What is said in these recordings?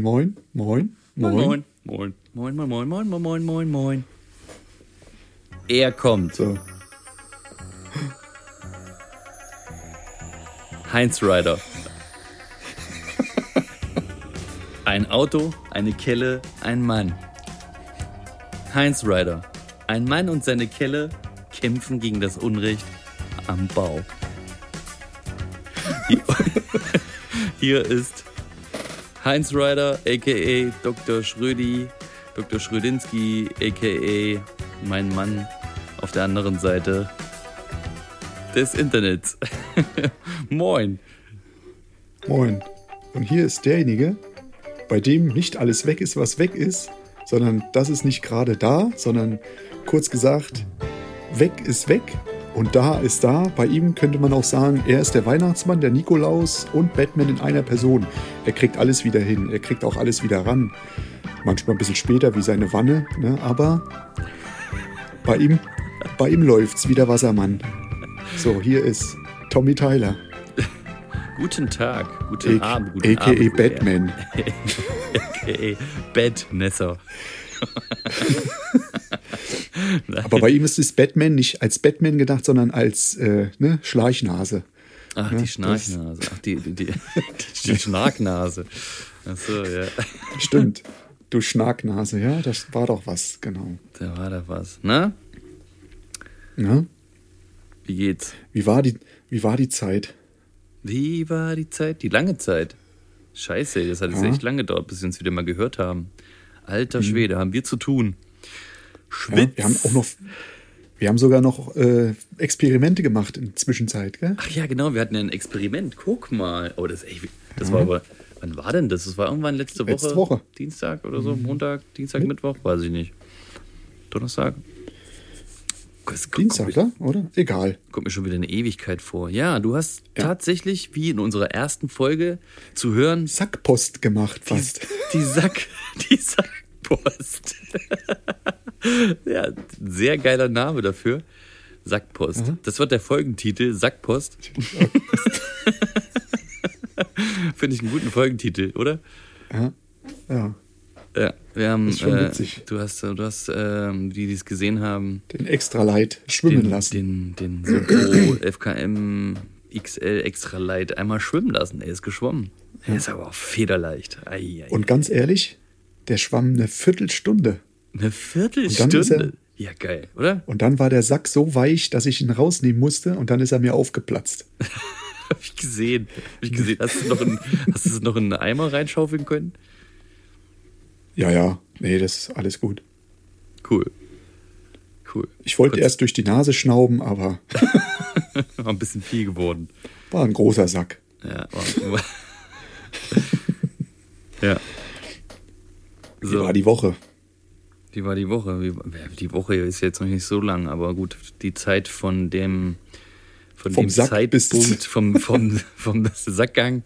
Moin, moin, moin, moin, Moin. Moin. Moin. Moin, moin, moin, moin, moin, moin. Er kommt. So. Heinz Rider. Ein Auto, eine Kelle, ein Mann. Heinz Rider. Ein Mann und seine Kelle kämpfen gegen das Unrecht am Bau. Hier, hier ist Heinz Rider, a.k.a. Dr. Schrödi, Dr. Schrödinski, a.k.a. mein Mann auf der anderen Seite des Internets. Moin. Moin. Und hier ist derjenige, bei dem nicht alles weg ist, was weg ist, sondern das ist nicht gerade da, sondern kurz gesagt, weg ist weg und da ist da. Bei ihm könnte man auch sagen, er ist der Weihnachtsmann, der Nikolaus und Batman in einer Person. Er kriegt alles wieder hin, er kriegt auch alles wieder ran. Manchmal ein bisschen später wie seine Wanne, ne? aber bei ihm, bei ihm läuft's wie der Wassermann. So, hier ist Tommy Tyler. Guten Tag, guten A- Abend, guten AKA Abend. Batman. A.k.a. Badnesser. Aber bei ihm ist das Batman nicht als Batman gedacht, sondern als äh, ne, Schleichnase. Ach, die Schnarchnase. Ach, die, die, die, die Schnarknase. Ach so, ja. Stimmt. Du Schnarknase, ja, das war doch was, genau. Da war da was. Na, Ne? wie geht's? Wie, war die, wie war die Zeit? Wie war die Zeit? Die lange Zeit. Scheiße, das hat jetzt Ja. echt lange gedauert, bis wir uns wieder mal gehört haben. Alter Schwede, haben wir zu tun. Mhm. Ja, Schwitz. wir haben auch noch, wir haben sogar noch äh, Experimente gemacht in der Zwischenzeit, gell? Ach ja, genau, wir hatten ja ein Experiment. Guck mal. Oh, das, ey, das war aber. Wann war denn das? Das war irgendwann letzte Woche. Letzte Woche. Dienstag oder so? Montag, Dienstag, Mittwoch? Weiß ich nicht. Donnerstag? Das Dienstag, da? oder? Egal. kommt mir schon wieder eine Ewigkeit vor. Ja, du hast tatsächlich, wie in unserer ersten Folge, zu hören, Sackpost gemacht fast. die Sack, die Sackpost. ja, sehr geiler Name dafür. Sackpost. Das wird der Folgentitel, Sackpost. Finde ich einen guten Folgentitel, oder? Ja. ja. Ja, wir haben, Ist schon äh, witzig. du hast, du hast, ähm, die, die es gesehen haben, Den extra Light schwimmen den, lassen. den, den FKM XL Extra Light einmal schwimmen lassen. Er ist geschwommen. Er ist aber auch federleicht. Ei, ei, Und ganz ehrlich, der schwamm eine Viertelstunde. eine Viertelstunde. Ja, geil, oder? Und dann war der Sack so weich, dass ich ihn rausnehmen musste und dann ist er mir aufgeplatzt. Hab ich gesehen. Hab ich gesehen. Hast du noch in, hast du es noch in einen Eimer reinschaufeln können? Ja, ja, nee, das ist alles gut. Cool. Cool. Ich wollte Kurz- erst durch die Nase schnauben, aber War ein bisschen viel geworden. war ein großer Sack. Ja, war, ja. Wie So, war die Woche? wie war die Woche? Wie, die Woche ist jetzt noch nicht so lang, aber gut, die Zeit von dem von Vom dem Sack bis- Zeitpunkt vom, vom, vom Sackgang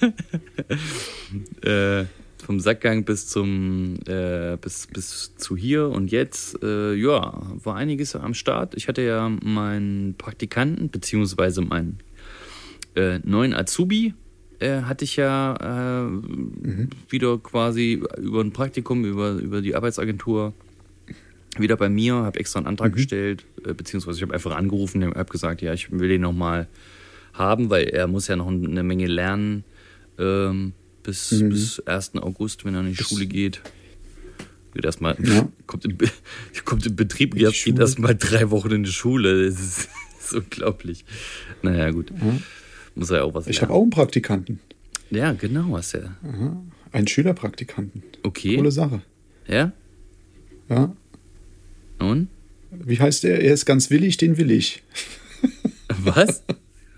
äh, vom Sackgang bis zum äh, bis, bis zu hier und jetzt äh, ja war einiges am Start. Ich hatte ja meinen Praktikanten beziehungsweise meinen äh, neuen Azubi äh, hatte ich ja äh, wieder quasi über ein Praktikum, über, über die Arbeitsagentur wieder bei mir, habe extra einen Antrag gestellt, äh, beziehungsweise ich habe einfach angerufen und habe gesagt, ja, ich will den nochmal haben, weil er muss ja noch eine Menge lernen ähm, bis, bis 1. August, wenn er in die Schule geht. Geht erstmal, Ja. kommt, in, kommt in Betrieb, geht, geht Schule. erstmal drei Wochen in die Schule. Das ist, das ist unglaublich. Naja, gut. Muss er ja auch was Ich habe auch einen Praktikanten. Ja, genau, hast ja. Einen Schülerpraktikanten. Okay. Coole Sache. Ja? Ja. Und? Wie heißt er? Er ist ganz willig, den will ich. Was?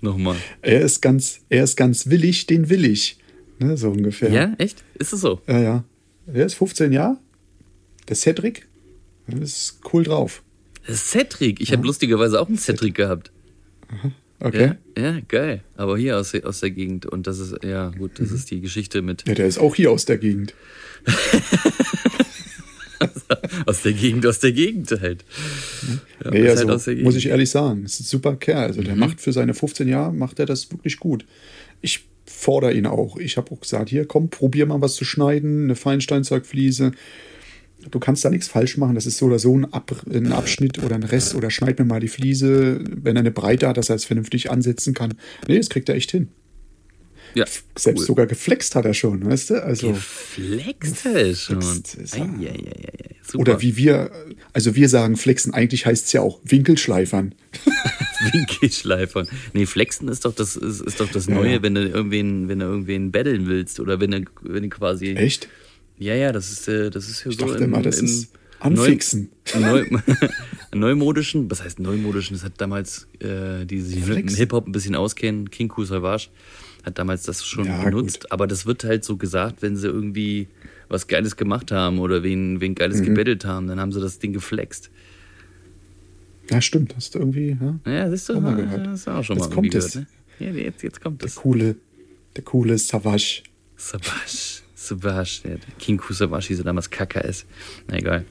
Nochmal. Er ist ganz, er ist ganz willig, den will ich. Ne, so ungefähr. Ja, echt? Ist es so? Ja, ja. Er ist 15 Jahre. Der Cedric. Das ist cool drauf. Cedric. Ich habe lustigerweise auch einen Cedric gehabt. Okay. Ja, ja, geil. Aber hier aus, aus der Gegend. Und das ist, ja, gut, das ist die Geschichte mit. Ja, der ist auch hier aus der Gegend. aus der Gegend, aus der Gegend halt. Ja, Nee, ist also, halt aus der muss ich ehrlich sagen, ist ein super Kerl. Also Mhm. der macht für seine 15 Jahre, macht er das wirklich gut. Ich fordere ihn auch. Ich habe auch gesagt, hier komm, probier mal was zu schneiden, eine Feinsteinzeugfliese. Du kannst da nichts falsch machen. Das ist so oder so ein, Ab ein Abschnitt oder ein Rest oder schneid mir mal die Fliese, wenn er eine Breite hat, dass er es vernünftig ansetzen kann. Nee, das kriegt er echt hin. Ja, Selbst cool. sogar geflext hat er schon, weißt du? Also, Geflext halt schon. Geflext ist er. Eieieiei, super. oder wie wir, also wir sagen flexen, eigentlich heißt es ja auch Winkelschleifern. Winkelschleifern. Nee, Flexen ist doch das, ist, ist doch das Neue, ja. wenn du irgendwen, wenn du irgendwen betteln willst oder wenn du, wenn du quasi. Echt? Ja, ja, das ist, äh, das ist ja Ich so im, immer, das im ist anfixen. Neu, neu, neumodischen, was heißt neumodischen? Das hat damals äh, die sich mit. Hip-Hop ein bisschen auskennen, King Ku Savage hat damals das schon Ja, benutzt, gut. aber das wird halt so gesagt, wenn sie irgendwie was Geiles gemacht haben oder wen, wen Geiles Mhm. gebettelt haben, dann haben sie das Ding geflext. Ja, stimmt. Hast du irgendwie, ja? Ja, siehst du, Auch mal gehört. hast du auch schon Jetzt mal kommt irgendwie es. gehört, ne? Ja, jetzt, jetzt kommt Der es. coole, der coole Savage. Savage. Savage. Ja, King Ku Savage hieß er damals KKS. Na egal.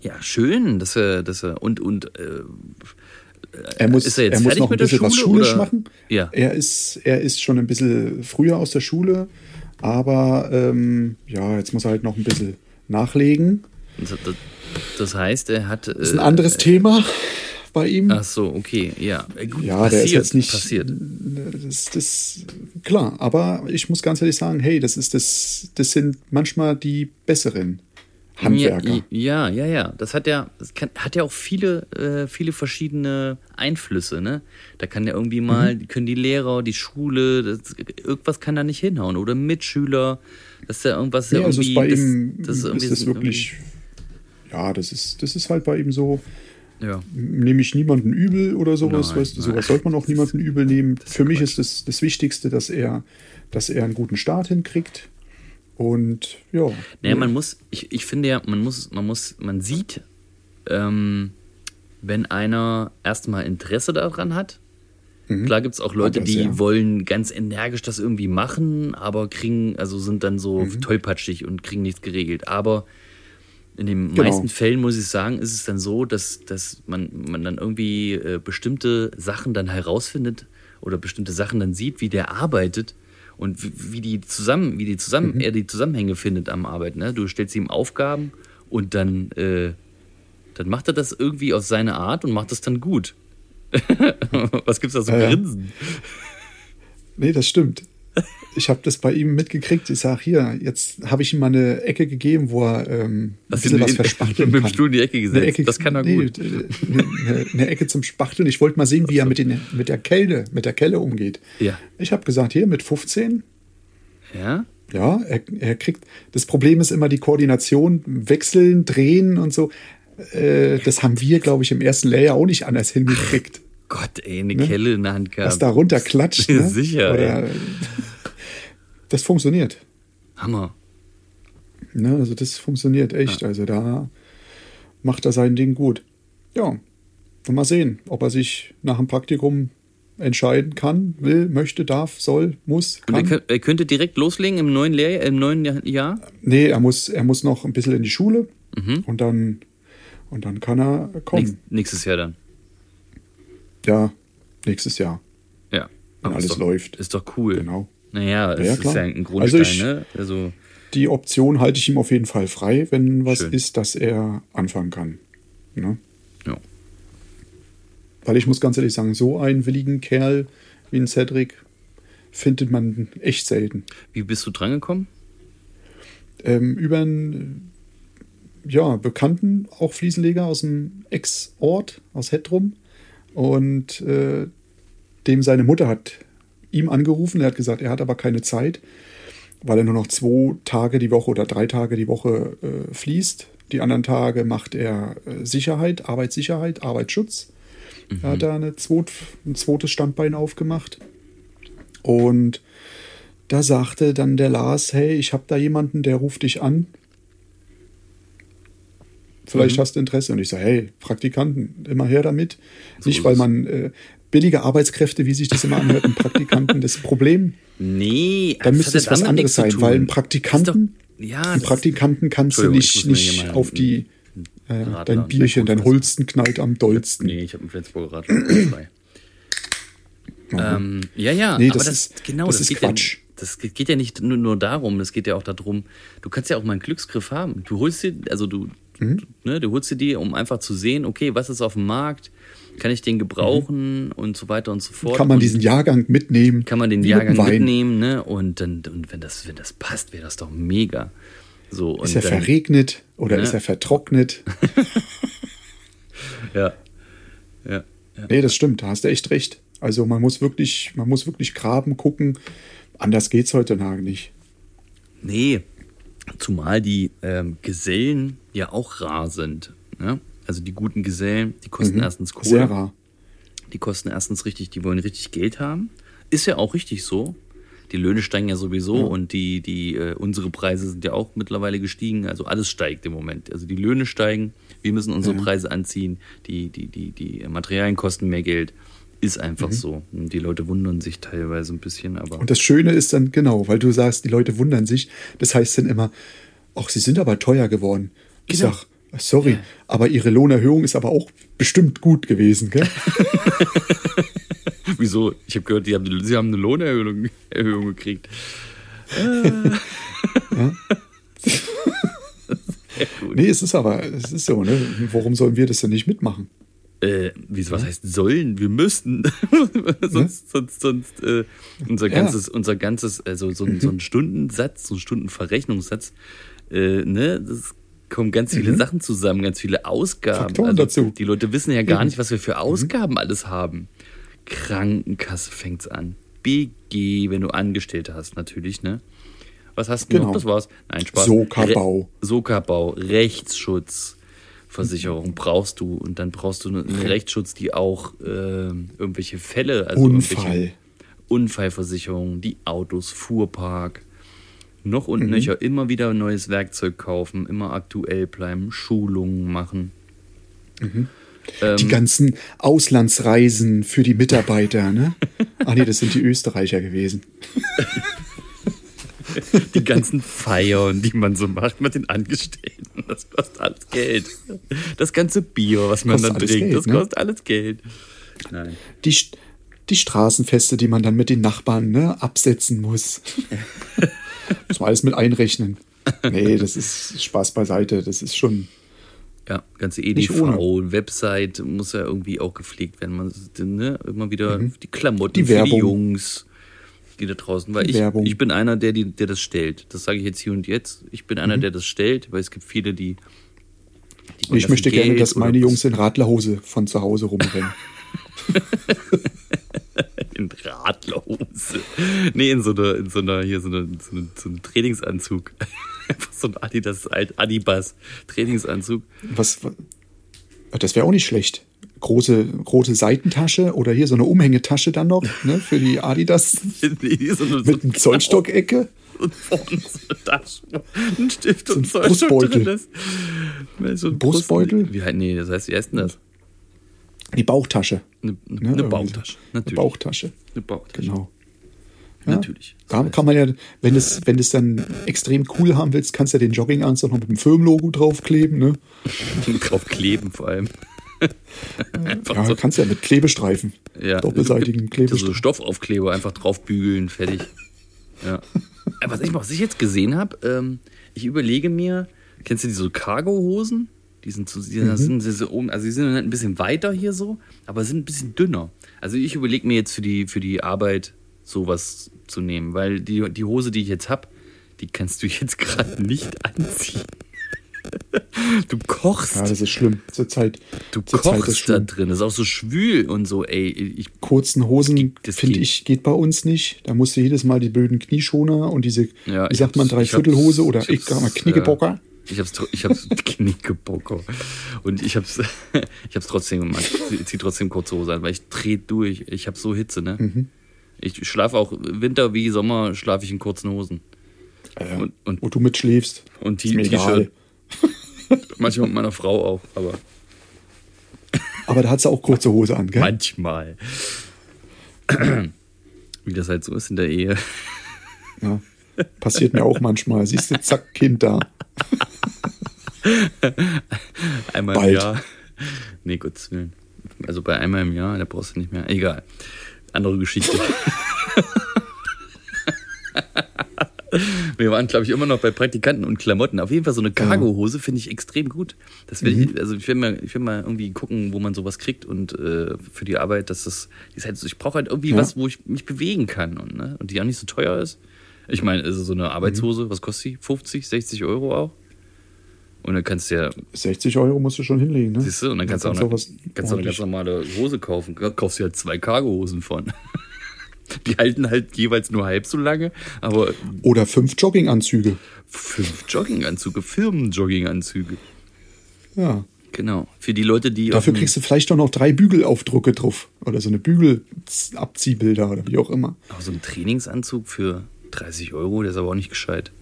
Ja, schön, dass er, dass er, und, und, äh, Er muss, Ist er jetzt muss fertig noch ein der bisschen was Schule, schulisch oder? machen. Ja. Er ist, er ist schon ein bisschen früher aus der Schule, aber ähm, ja, jetzt muss er halt noch ein bisschen nachlegen. das, das- das heißt, er hat. Das ist ein anderes Thema bei ihm. Ach so, okay, ja. Äh, Gut, ja, passiert, der ist jetzt nicht. Passiert. Das, das, klar, aber ich muss ganz ehrlich sagen, hey, das ist das, das sind manchmal die besseren Handwerker. Ja, ja, ja, ja. Das hat ja, das kann, hat ja auch viele, äh, viele verschiedene Einflüsse, ne? Da kann ja irgendwie mal, Mhm. können die Lehrer, die Schule, das, irgendwas kann da nicht hinhauen. Oder Mitschüler, dass da irgendwas Nee, ja also irgendwie. ist bei das, ihm das ist, irgendwie das wirklich, ja, das ist, das ist halt bei ihm so, Ja. nehme ich niemanden übel oder sowas, Nein, weißt du, sowas sollte man auch niemanden übel nehmen. Für mich ist das, das Wichtigste, dass er, dass er einen guten Start hinkriegt. Und ja. Naja, man muss, ich, ich finde ja, man muss, man muss, man sieht, ähm, wenn einer erstmal Interesse daran hat. Klar gibt es auch Leute, das, die ja. wollen ganz energisch das irgendwie machen, aber kriegen, also sind dann so Mhm. tollpatschig und kriegen nichts geregelt. Aber in den Genau. meisten Fällen, muss ich sagen, ist es dann so, dass, dass man, man dann irgendwie äh, bestimmte Sachen dann herausfindet oder bestimmte Sachen dann sieht, wie der arbeitet und wie, wie die zusammen, wie die zusammen, er die Zusammenhänge findet am Arbeiten. Ne? Du stellst ihm Aufgaben und dann, äh, dann macht er das irgendwie auf seine Art und macht das dann gut. Was gibt's da so Ja, ja. Grinsen? Nee, das stimmt. Ich habe das bei ihm mitgekriegt. Ich sage, hier, jetzt habe ich ihm mal eine Ecke gegeben, wo er ähm, ein bisschen was verspachteln mit dem kann. Stuhl in die Ecke gesetzt? Ecke, das kann er nee, gut. Eine, eine Ecke zum Spachteln. Ich wollte mal sehen, wie er mit, den, mit der Kelle, mit der Kelle umgeht. Ja. Ich habe gesagt, hier mit 15, Ja? ja, er, er kriegt. Das Problem ist immer die Koordination, wechseln, drehen und so. Äh, das haben wir, glaube ich, im ersten Layer auch nicht anders hingekriegt. Gott, ey, eine Kelle in der Hand gehabt. Was da runterklatscht. Ne? Sicher, Oder, das funktioniert. Hammer. Ne? Also das funktioniert echt. Also da macht er sein Ding gut. Ja, und mal sehen, ob er sich nach dem Praktikum entscheiden kann, will, möchte, darf, soll, muss, Und er, kann. könnt- er könnte direkt loslegen im neuen, Lehr im neuen Jahr-? Nee, er muss, er muss noch ein bisschen in die Schule Mhm. und dann und dann kann er kommen. Nächst, nächstes Jahr dann. Ja, nächstes Jahr, Ja. wenn alles doch, läuft. Ist doch cool. Genau. Naja, es ja, ist ja ein Also Grundstein, ich- ne? Also, Die Option halte ich ihm auf jeden Fall frei, wenn was Schön. ist, dass er anfangen kann. Ne? ja. Weil ich muss ganz ehrlich sagen, so einen willigen Kerl wie ein Cedric findet man echt selten. Wie bist du drangekommen? Ähm, über einen ja, Bekannten, auch Fliesenleger aus dem Ex-Ort, aus Hettrum. Und äh, dem seine Mutter hat ihm angerufen. Er hat gesagt, er hat aber keine Zeit, weil er nur noch zwei Tage die Woche oder drei Tage die Woche äh, fließt. Die anderen Tage macht er äh, Sicherheit, Arbeitssicherheit, Arbeitsschutz. Er hat da eine zweit, ein zweites Standbein aufgemacht. Und da sagte dann der Lars, hey, ich habe da jemanden, der ruft dich an. Vielleicht hast du Interesse. Und ich sage, hey, Praktikanten, immer her damit. So Nicht, weil man, äh, billige Arbeitskräfte, wie sich das immer anhört, ein Praktikanten das Problem. Nee, Dann das müsste es was anderes sein, weil ein Praktikanten, doch, ja, einen Praktikanten kannst du nicht, nicht auf die äh, dein Bierchen, dein Holsten knallt am dollsten. Nee, ich habe einen Flensburger Radler frei. ähm, ja, ja, Nee, aber das das, ist- genau, das das, ist Quatsch. Ja, das geht ja nicht nur, nur darum, es geht ja auch darum, du kannst ja auch mal einen Glücksgriff haben. Du holst dir, also du, Mhm. du, ne, du holst dir die, um einfach zu sehen, okay, was ist auf dem Markt, kann ich den gebrauchen und so weiter und so fort. Mhm. Kann man diesen Jahrgang mitnehmen? kann man den Jahrgang mit mitnehmen, ne? Und dann, und wenn das, wenn das passt, wäre das doch mega. So, Ist er dann, verregnet oder Ne? ist er vertrocknet? Ja. Ja. ja. Nee, das stimmt, da hast du echt recht. Also man muss wirklich, man muss wirklich graben, gucken. Anders geht's heutzutage nicht. Nee, zumal die ähm, Gesellen ja auch rar sind. Ne? Also die guten Gesellen, die kosten erstens Kohle. Mhm. Sehr rar. Die kosten erstens richtig, die wollen richtig Geld haben. Ist ja auch richtig so. Die Löhne steigen ja sowieso und die, die, äh, unsere Preise sind ja auch mittlerweile gestiegen. Also alles steigt im Moment. Also die Löhne steigen, wir müssen unsere Preise anziehen, die, die, die, die Materialien kosten mehr Geld. Ist einfach so. Und die Leute wundern sich teilweise ein bisschen, aber. Mhm. Und das Schöne ist dann, genau, weil du sagst, die Leute wundern sich, das heißt dann immer, ach, sie sind aber teuer geworden. Ich Genau. sag, sorry, aber ihre Lohnerhöhung ist aber auch bestimmt gut gewesen, gell? Wieso? Ich habe gehört, haben, sie haben eine Lohnerhöhung Erhöhung gekriegt. nee, es ist aber, es ist so, ne? Warum sollen wir das denn nicht mitmachen? Äh, wie, was heißt sollen? Wir müssten. sonst, sonst, sonst, äh, unser Ja. ganzes, unser ganzes, also so ein, so ein Stundensatz, so ein Stundenverrechnungssatz, äh, ne, das kommen ganz viele Sachen zusammen, ganz viele Ausgaben. Mhm. Faktoren also, dazu. Die Leute wissen ja gar Eben. nicht, was wir für Ausgaben alles haben. Krankenkasse fängt's an. BG, wenn du Angestellte hast, natürlich, ne? Was hast du Genau. noch? Das war's. Nein, Spaß. Sokabau. Re Sokabau, Rechtsschutz, Versicherung brauchst du und dann brauchst du einen Rechtsschutz, die auch ähm, irgendwelche Fälle, also Unfall. irgendwelche Unfallversicherung, die Autos, Fuhrpark, noch und Mhm. nöcher immer wieder neues Werkzeug kaufen, immer aktuell bleiben, Schulungen machen. Mhm. Ähm, Die ganzen Auslandsreisen für die Mitarbeiter, ne? Ah nee, das sind die Österreicher gewesen. die ganzen Feiern, die man so macht mit den Angestellten, das kostet alles Geld. Das ganze Bier, was man Kostet dann trinkt, Geld, das ne? kostet alles Geld. Nein. Die, die Straßenfeste, die man dann mit den Nachbarn ne, absetzen muss. muss man alles mit einrechnen. Nee, das ist Spaß beiseite. Das ist schon. Ja, ganze EDV, Website muss ja irgendwie auch gepflegt werden. Man, ne, immer wieder die Klamotten Mhm. Die für die Werbung. Jungs, die da draußen. Weil Die ich, Werbung. ich bin einer, der, die, der das stellt. Das sage ich jetzt hier und jetzt. Ich bin Mhm. einer, der das stellt, weil es gibt viele, die. die ich möchte gerne, dass meine Jungs in Radlerhose von zu Hause rumrennen. in Radlerhose. Nee, in so einer, in so einer, hier so einer, so einer, so einem Trainingsanzug. Einfach so ein Adidas, alt Adibas Trainingsanzug. Was, das wäre auch nicht schlecht. Große, große Seitentasche oder hier so eine Umhängetasche dann noch ne, für die Adidas Nee, so eine, mit einem Zollstockecke. und vorne so eine Tasche, ein Stift und So ein Zollstock Brustbeutel. drin ist. So ein Brustbeutel? Brust, wie, nee, das heißt, wie heißt denn das? Die Bauchtasche. Eine, Ne, eine so. Bauchtasche. Eine Natürlich. Bauchtasche. Eine Bauchtasche. Genau. Ja, Natürlich. Da kann man ja, wenn es, wenn es dann extrem cool haben willst, kannst du ja den Jogginganzug noch mit dem Firmenlogo draufkleben. Ne? Drauf kleben vor allem. Ja, so. kannst ja mit Klebestreifen. Ja, Doppelseitigen so Klebestreifen. Stoffaufkleber einfach draufbügeln, fertig. Ja. Äh, was, ich, was ich jetzt gesehen habe, ähm, ich überlege mir, kennst du diese Cargo-Hosen? Die sind, so, die Mhm. sind diese oben, also die sind halt ein bisschen weiter hier so, aber sind ein bisschen dünner. Also ich überlege mir jetzt für die, für die Arbeit sowas zu nehmen, weil die, die Hose, die ich jetzt habe, die kannst du jetzt gerade nicht anziehen. Du kochst. Ja, das ist schlimm. Zur Zeit. Du zur Zeit kochst da schlimm. drin, das ist auch so schwül und so, ey. Ich, Kurzen Hosen, Das finde ich, geht bei uns nicht. Da musst du jedes Mal die blöden Knieschoner und diese, Ja, wie sagt man, Dreiviertelhose oder ich sag mal Knickebocker. Ich hab's, ich hab's Knickebocker. Und ich hab's, ich hab's trotzdem gemacht. Ich zieh trotzdem kurze Hose an, weil ich dreh durch. Ich hab so Hitze, ne? Mhm. Ich schlafe auch Winter wie Sommer, schlafe ich in kurzen Hosen. Ja, Und- und- wo du mitschläfst. Und. T-Shirt. Manchmal mit meiner Frau auch, aber Aber da hat sie auch kurze Hose an, gell? manchmal. Wie das halt so ist in der Ehe. Ja. Passiert mir auch manchmal. Siehst du, zack, Kind da. Einmal Bald. im Jahr. Nee, Gottes Willen. Also bei einmal im Jahr, da brauchst du nicht mehr. Egal. Andere Geschichte. Wir waren, glaube ich, immer noch bei Praktikanten und Klamotten. Auf jeden Fall so eine Cargohose finde ich extrem gut. Das will ich, also ich will mal, ich will mal irgendwie gucken, wo man sowas kriegt und äh, für die Arbeit, dass das, ist halt so, ich brauche halt irgendwie Ja. was, wo ich mich bewegen kann und, ne? und die auch nicht so teuer ist. Ich meine, also so eine Arbeitshose, was kostet die? 50, 60 Euro auch? Und dann kannst du ja 60 Euro musst du schon hinlegen, ne? Siehst du, und dann kannst du auch, Kannst eine, auch was kannst auch eine ganz normale Hose kaufen. Kaufst du halt zwei Cargohosen von. Die halten halt jeweils nur halb so lange, aber Oder fünf Jogginganzüge. fünf Jogginganzüge, Firmenjogginganzüge. Ja. Genau. Für die Leute, die. Dafür kriegst du vielleicht doch noch drei Bügelaufdrucke drauf. Oder so eine Bügelabziehbilder oder wie auch immer. Aber so einen Trainingsanzug für 30 Euro, der ist aber auch nicht gescheit.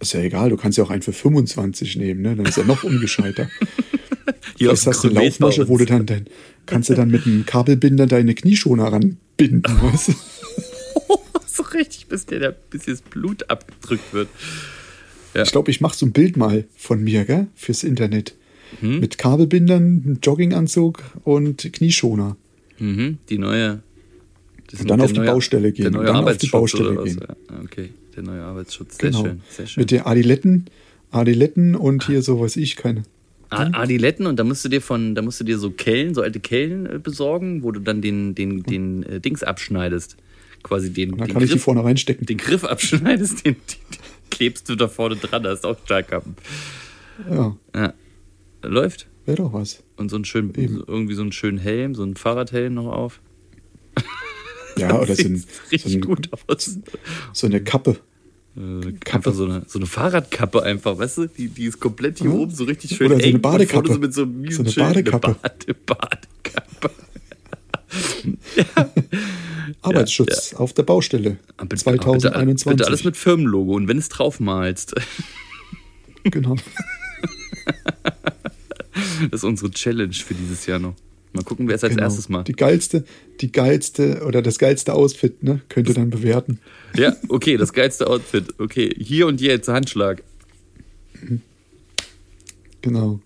Ist ja egal, du kannst ja auch einen für 25 nehmen, ne? Dann ist er noch ungescheiter. Hier Vielleicht hast du eine Laufmasche, wo du dann, dann kannst du dann mit einem Kabelbinder deine Knieschoner ranbinden, weißt du? so richtig, bis, der, der, bis das Blut abgedrückt wird. Ja. Ich glaube, ich mache so ein Bild mal von mir, gell? Fürs Internet. Hm? Mit Kabelbindern, Jogginganzug und Knieschoner. Mhm, die neue. Und dann auf die Baustelle gehen. Der Und neue dann auf die Arbeitsschutz Baustelle gehen. Ja, okay, der neue Arbeitsschutz. Sehr Genau. schön, sehr schön. Mit den Adiletten, Adiletten und hier so weiß ich keine. Adiletten und da musst du dir von, da musst du dir so Kellen, so alte Kellen äh, besorgen, wo du dann den, den, den äh, Dings abschneidest. Quasi den, Und dann den, kann ich die Griff, vorne reinstecken. den Griff abschneidest, den, den, klebst du da vorne dran, da ist auch Stahlkappen. Ja, Ja. Läuft. wäre doch was. Und so einen schönen, Eben. irgendwie so einen schönen Helm, so einen Fahrradhelm noch auf. Ja, oder so, ein, so, richtig ein, gut aus. so eine Kappe. Äh, einfach so eine, so eine Fahrradkappe einfach, weißt du? Die, die ist komplett hier Ja. oben so richtig schön Oder so eine Badekappe. So mit so, einem So eine Schild. Badekappe. Eine Bade, Badekappe. Arbeitsschutz auf der Baustelle. Ah, Bitte, 2021. Bitte, bitte alles mit Firmenlogo und wenn es draufmalst. Genau. Das ist unsere Challenge für dieses Jahr noch. Mal gucken, wer es als genau. erstes macht. Die geilste, die geilste oder das geilste Outfit, ne? Könnt ihr dann bewerten. Ja, okay, das geilste Outfit. Okay, hier und jetzt Handschlag. Genau.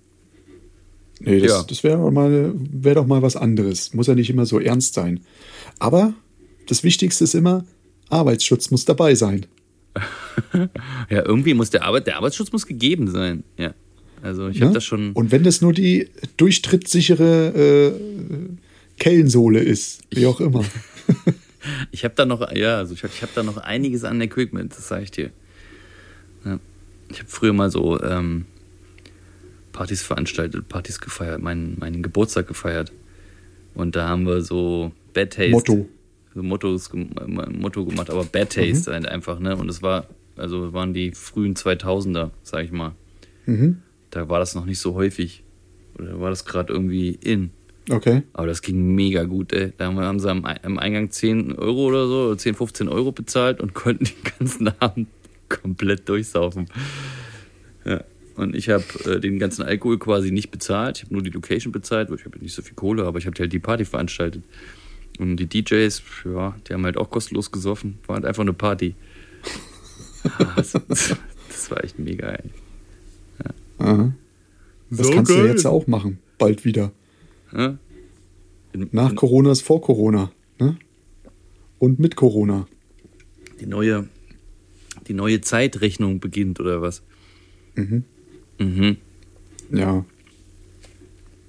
Nee, das, Ja. das wäre doch, mal- wär doch mal was anderes. Muss ja nicht immer so ernst sein. Aber das Wichtigste ist immer, Arbeitsschutz muss dabei sein. Ja, irgendwie muss der Arbeit, der Arbeitsschutz muss gegeben sein. Ja. Also ich ne? habe das schon. Und wenn das nur die durchtrittssichere äh, Kellensohle ist, wie auch immer. Ich habe da noch, ja, also ich habe ich hab da noch einiges an Equipment, das sage ich dir. Ja. Ich habe früher mal so ähm, Partys veranstaltet, Partys gefeiert, meinen, meinen Geburtstag gefeiert. Und da haben wir so Bad Taste. Motto. So Mottos, Motto gemacht, aber Bad Taste halt einfach, ne? Und es war, also waren die frühen 2000er, sag ich mal. Mhm. Da war das noch nicht so häufig. Oder war das gerade irgendwie in. Okay. Aber das ging mega gut, ey. Da haben wir- haben sie am, am Eingang 10 Euro oder so, oder 10, 15 Euro bezahlt und konnten den ganzen Abend komplett durchsaufen. Ja. Und ich habe äh, den ganzen Alkohol quasi nicht bezahlt. Ich habe nur die Location bezahlt, weil ich habe nicht so viel Kohle, aber ich habe halt die Party veranstaltet. Und die DJs, ja, die haben halt auch kostenlos gesoffen. War halt einfach eine Party. Ah, das, das war echt mega, ey. Aha. Das So kannst du geil. jetzt auch machen. Bald wieder. Ja? In- Nach Corona ist vor Corona. Ne? Und mit Corona. die neue, die neue Zeitrechnung beginnt oder was? Mhm. Mhm. Ja.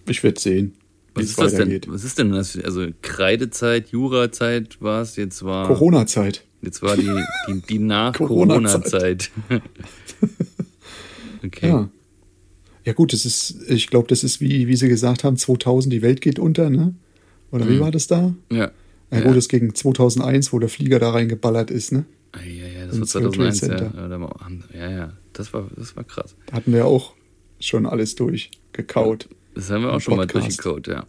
Ich werde sehen, wie Was ist das denn? weitergeht. Was ist denn das? Also Kreidezeit, Jurazeit war es, jetzt war Corona-Zeit. jetzt war die, die, die nach Corona-Zeit. Corona-Zeit. okay. Ja. Ja gut, das ist, ich glaube, das ist wie, wie Sie gesagt haben, 2000, die Welt geht unter, ne? Oder wie war das da? Ja. Ja, gut, das gegen 2001, wo der Flieger da reingeballert ist, ne? Ah, ja, ja, das Ins war World Trade 2001, ja. Ja, ja, ja, das war, das war krass. Da hatten wir auch schon alles durchgekaut. Das haben wir auch Im schon mal Podcast. durchgekaut, ja.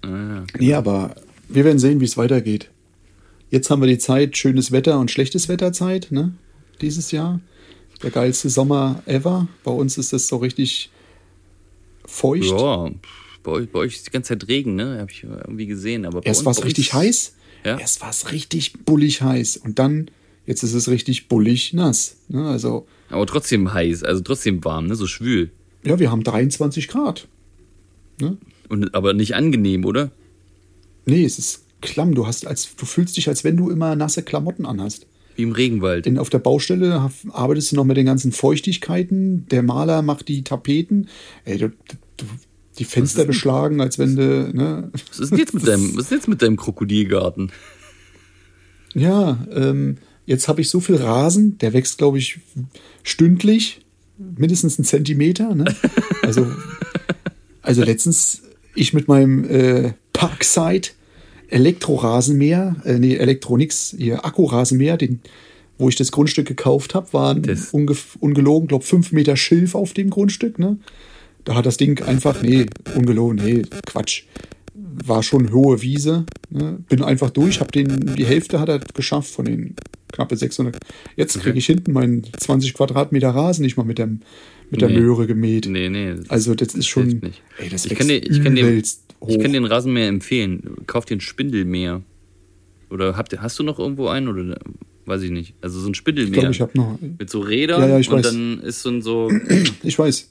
Ah, ja. Nee, aber wir werden sehen, wie es weitergeht. Jetzt haben wir die Zeit, schönes Wetter und schlechtes Wetterzeit, ne? Dieses Jahr. Der geilste Sommer ever. Bei uns ist das so richtig feucht. Ja, Bei euch, bei euch ist die ganze Zeit Regen, ne? Habe ich irgendwie gesehen. Aber Erst war es richtig heiß. Ja. Erst war es richtig bullig heiß. Und dann, jetzt ist es richtig bullig nass. Ne? Also, Aber trotzdem heiß, also trotzdem warm, ne? So schwül. ja, wir haben 23 Grad. Ne? Und, aber nicht angenehm, oder? Nee, es ist klamm. Du, hast als, du fühlst dich, als wenn du immer nasse Klamotten anhast. Wie im Regenwald. Denn auf der Baustelle arbeitest du noch mit den ganzen Feuchtigkeiten. Der Maler macht die Tapeten. Ey, du, du, die Fenster beschlagen, als wenn du. Ne? Was ist denn jetzt mit deinem, was ist jetzt mit deinem Krokodilgarten? Ja, ähm, jetzt habe ich so viel Rasen, der wächst, glaube ich, stündlich, mindestens einen Zentimeter. Ne? Also, also letztens, ich mit meinem äh, Parkside Elektrorasenmäher, äh, nee, Elektronix, hier Akkurasenmäher, den, wo ich das Grundstück gekauft habe, waren ungef- ungelogen, glaube fünf Meter Schilf auf dem Grundstück. Ne? Da hat das Ding einfach, nee, ungelogen, nee, Quatsch. War schon hohe Wiese. Ne? Bin einfach durch, hab den, die Hälfte hat er geschafft von den knappe 600. Jetzt kriege ich hinten meinen 20 Quadratmeter Rasen nicht mal mit, dem, mit der Nee. Möhre gemäht. Nee, nee. das- Also das ist schon, ey, das ich kann dir, ich kann dir, hoch. ich kann dir den Rasenmäher empfehlen. Kauf dir einen Spindelmäher. Oder habt, hast du noch irgendwo einen? Oder weiß ich nicht. Also so ein ich Spindelmäher. glaube, ich habe noch, mit so Rädern Ja, ja, ich und weiß. dann ist so ein so ich weiß,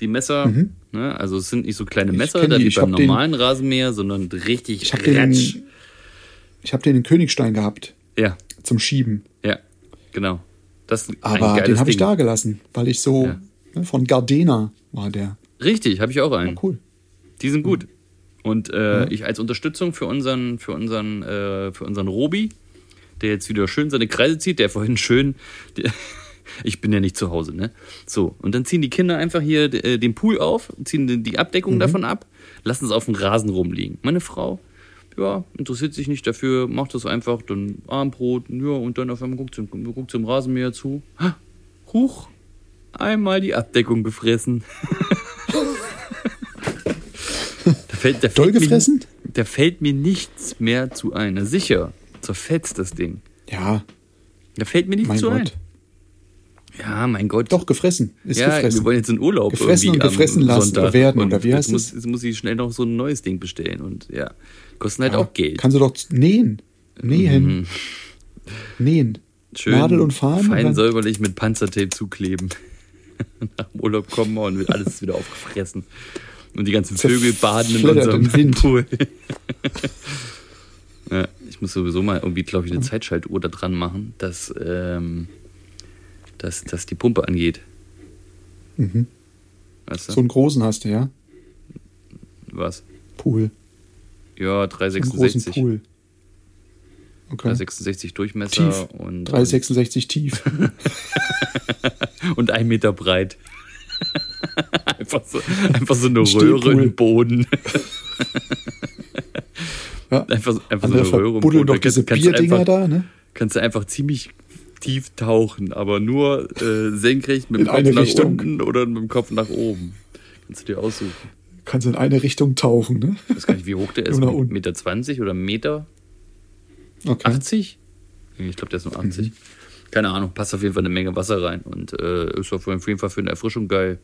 die Messer, ne? Also es sind nicht so kleine Mhm. Ich Messer, da die, wie ich beim hab den- normalen Rasenmäher, sondern richtig ich habe den, ich habe den in Königstein gehabt Ja, zum Schieben. ja, genau. Das ist ein Aber den habe ich da gelassen, weil ich so, Ja. ne, von Gardena war der. Richtig, habe ich auch einen. Cool. Die sind gut. Und äh, ich als Unterstützung für unseren, für unseren, äh, für unseren Robi, der jetzt wieder schön seine Kreise zieht, der vorhin schön. Der, ich bin ja nicht zu Hause, ne? So, und dann ziehen die Kinder einfach hier äh, den Pool auf, ziehen die- Abdeckung davon ab, lassen es auf dem Rasen rumliegen. Meine Frau, ja, interessiert sich nicht dafür, macht das einfach, dann Armbrot, ja, und dann auf einmal guckt sie, guckt im Rasenmäher zu. Ha, Huch, einmal die Abdeckung gefressen. da fällt, da Doll fällt mir- gefressen? da fällt mir nichts mehr zu ein. Na sicher, zerfetzt das Ding. Ja, Da fällt mir nichts mein zu ein. Gott. Ja, mein Gott. Doch, gefressen. Ist ja, gefressen. wir wollen jetzt in Urlaub Gefressen und gefressen lassen Sonntag. werden, und oder wie heißt muss, es? Jetzt muss ich schnell noch so ein neues Ding bestellen und ja, kosten halt Ja, auch Geld. Kannst du doch nähen. Nähen. Nähen. Schön Nadel und Faden. fein säuberlich mit Panzertape zukleben. Nach dem Urlaub kommen wir und wird alles wieder aufgefressen. Und die ganzen Vögel baden in unserem Wind. Pool. ja, ich muss sowieso mal irgendwie, glaube ich, eine Zeitschaltuhr da dran machen, dass, ähm, dass, dass die Pumpe angeht. Mhm. Weißt du? So einen großen hast du, ja? Was? Pool. Ja, So einen großen 366. Pool. Okay. 366 Durchmesser Tief. und, 366 tief. und ein Meter breit. einfach, so, einfach so eine. Röhre im Boden. Ja. Einfach, so- einfach so eine Röhre im Boden. doch diese kannst du Bierdinger einfach, da, ne? Kannst du einfach ziemlich tief tauchen, aber nur äh, senkrecht mit dem In Kopf nach Richtung. unten oder mit dem Kopf nach oben. Kannst du dir aussuchen. Kannst in eine Richtung tauchen, ne? Ich weiß gar nicht, wie hoch der ist. Meter 20 oder Meter Okay. 80? Ich glaube, der ist nur 80. Keine Ahnung, passt auf jeden Fall eine Menge Wasser rein und äh, ist auf jeden Fall für eine Erfrischung geil.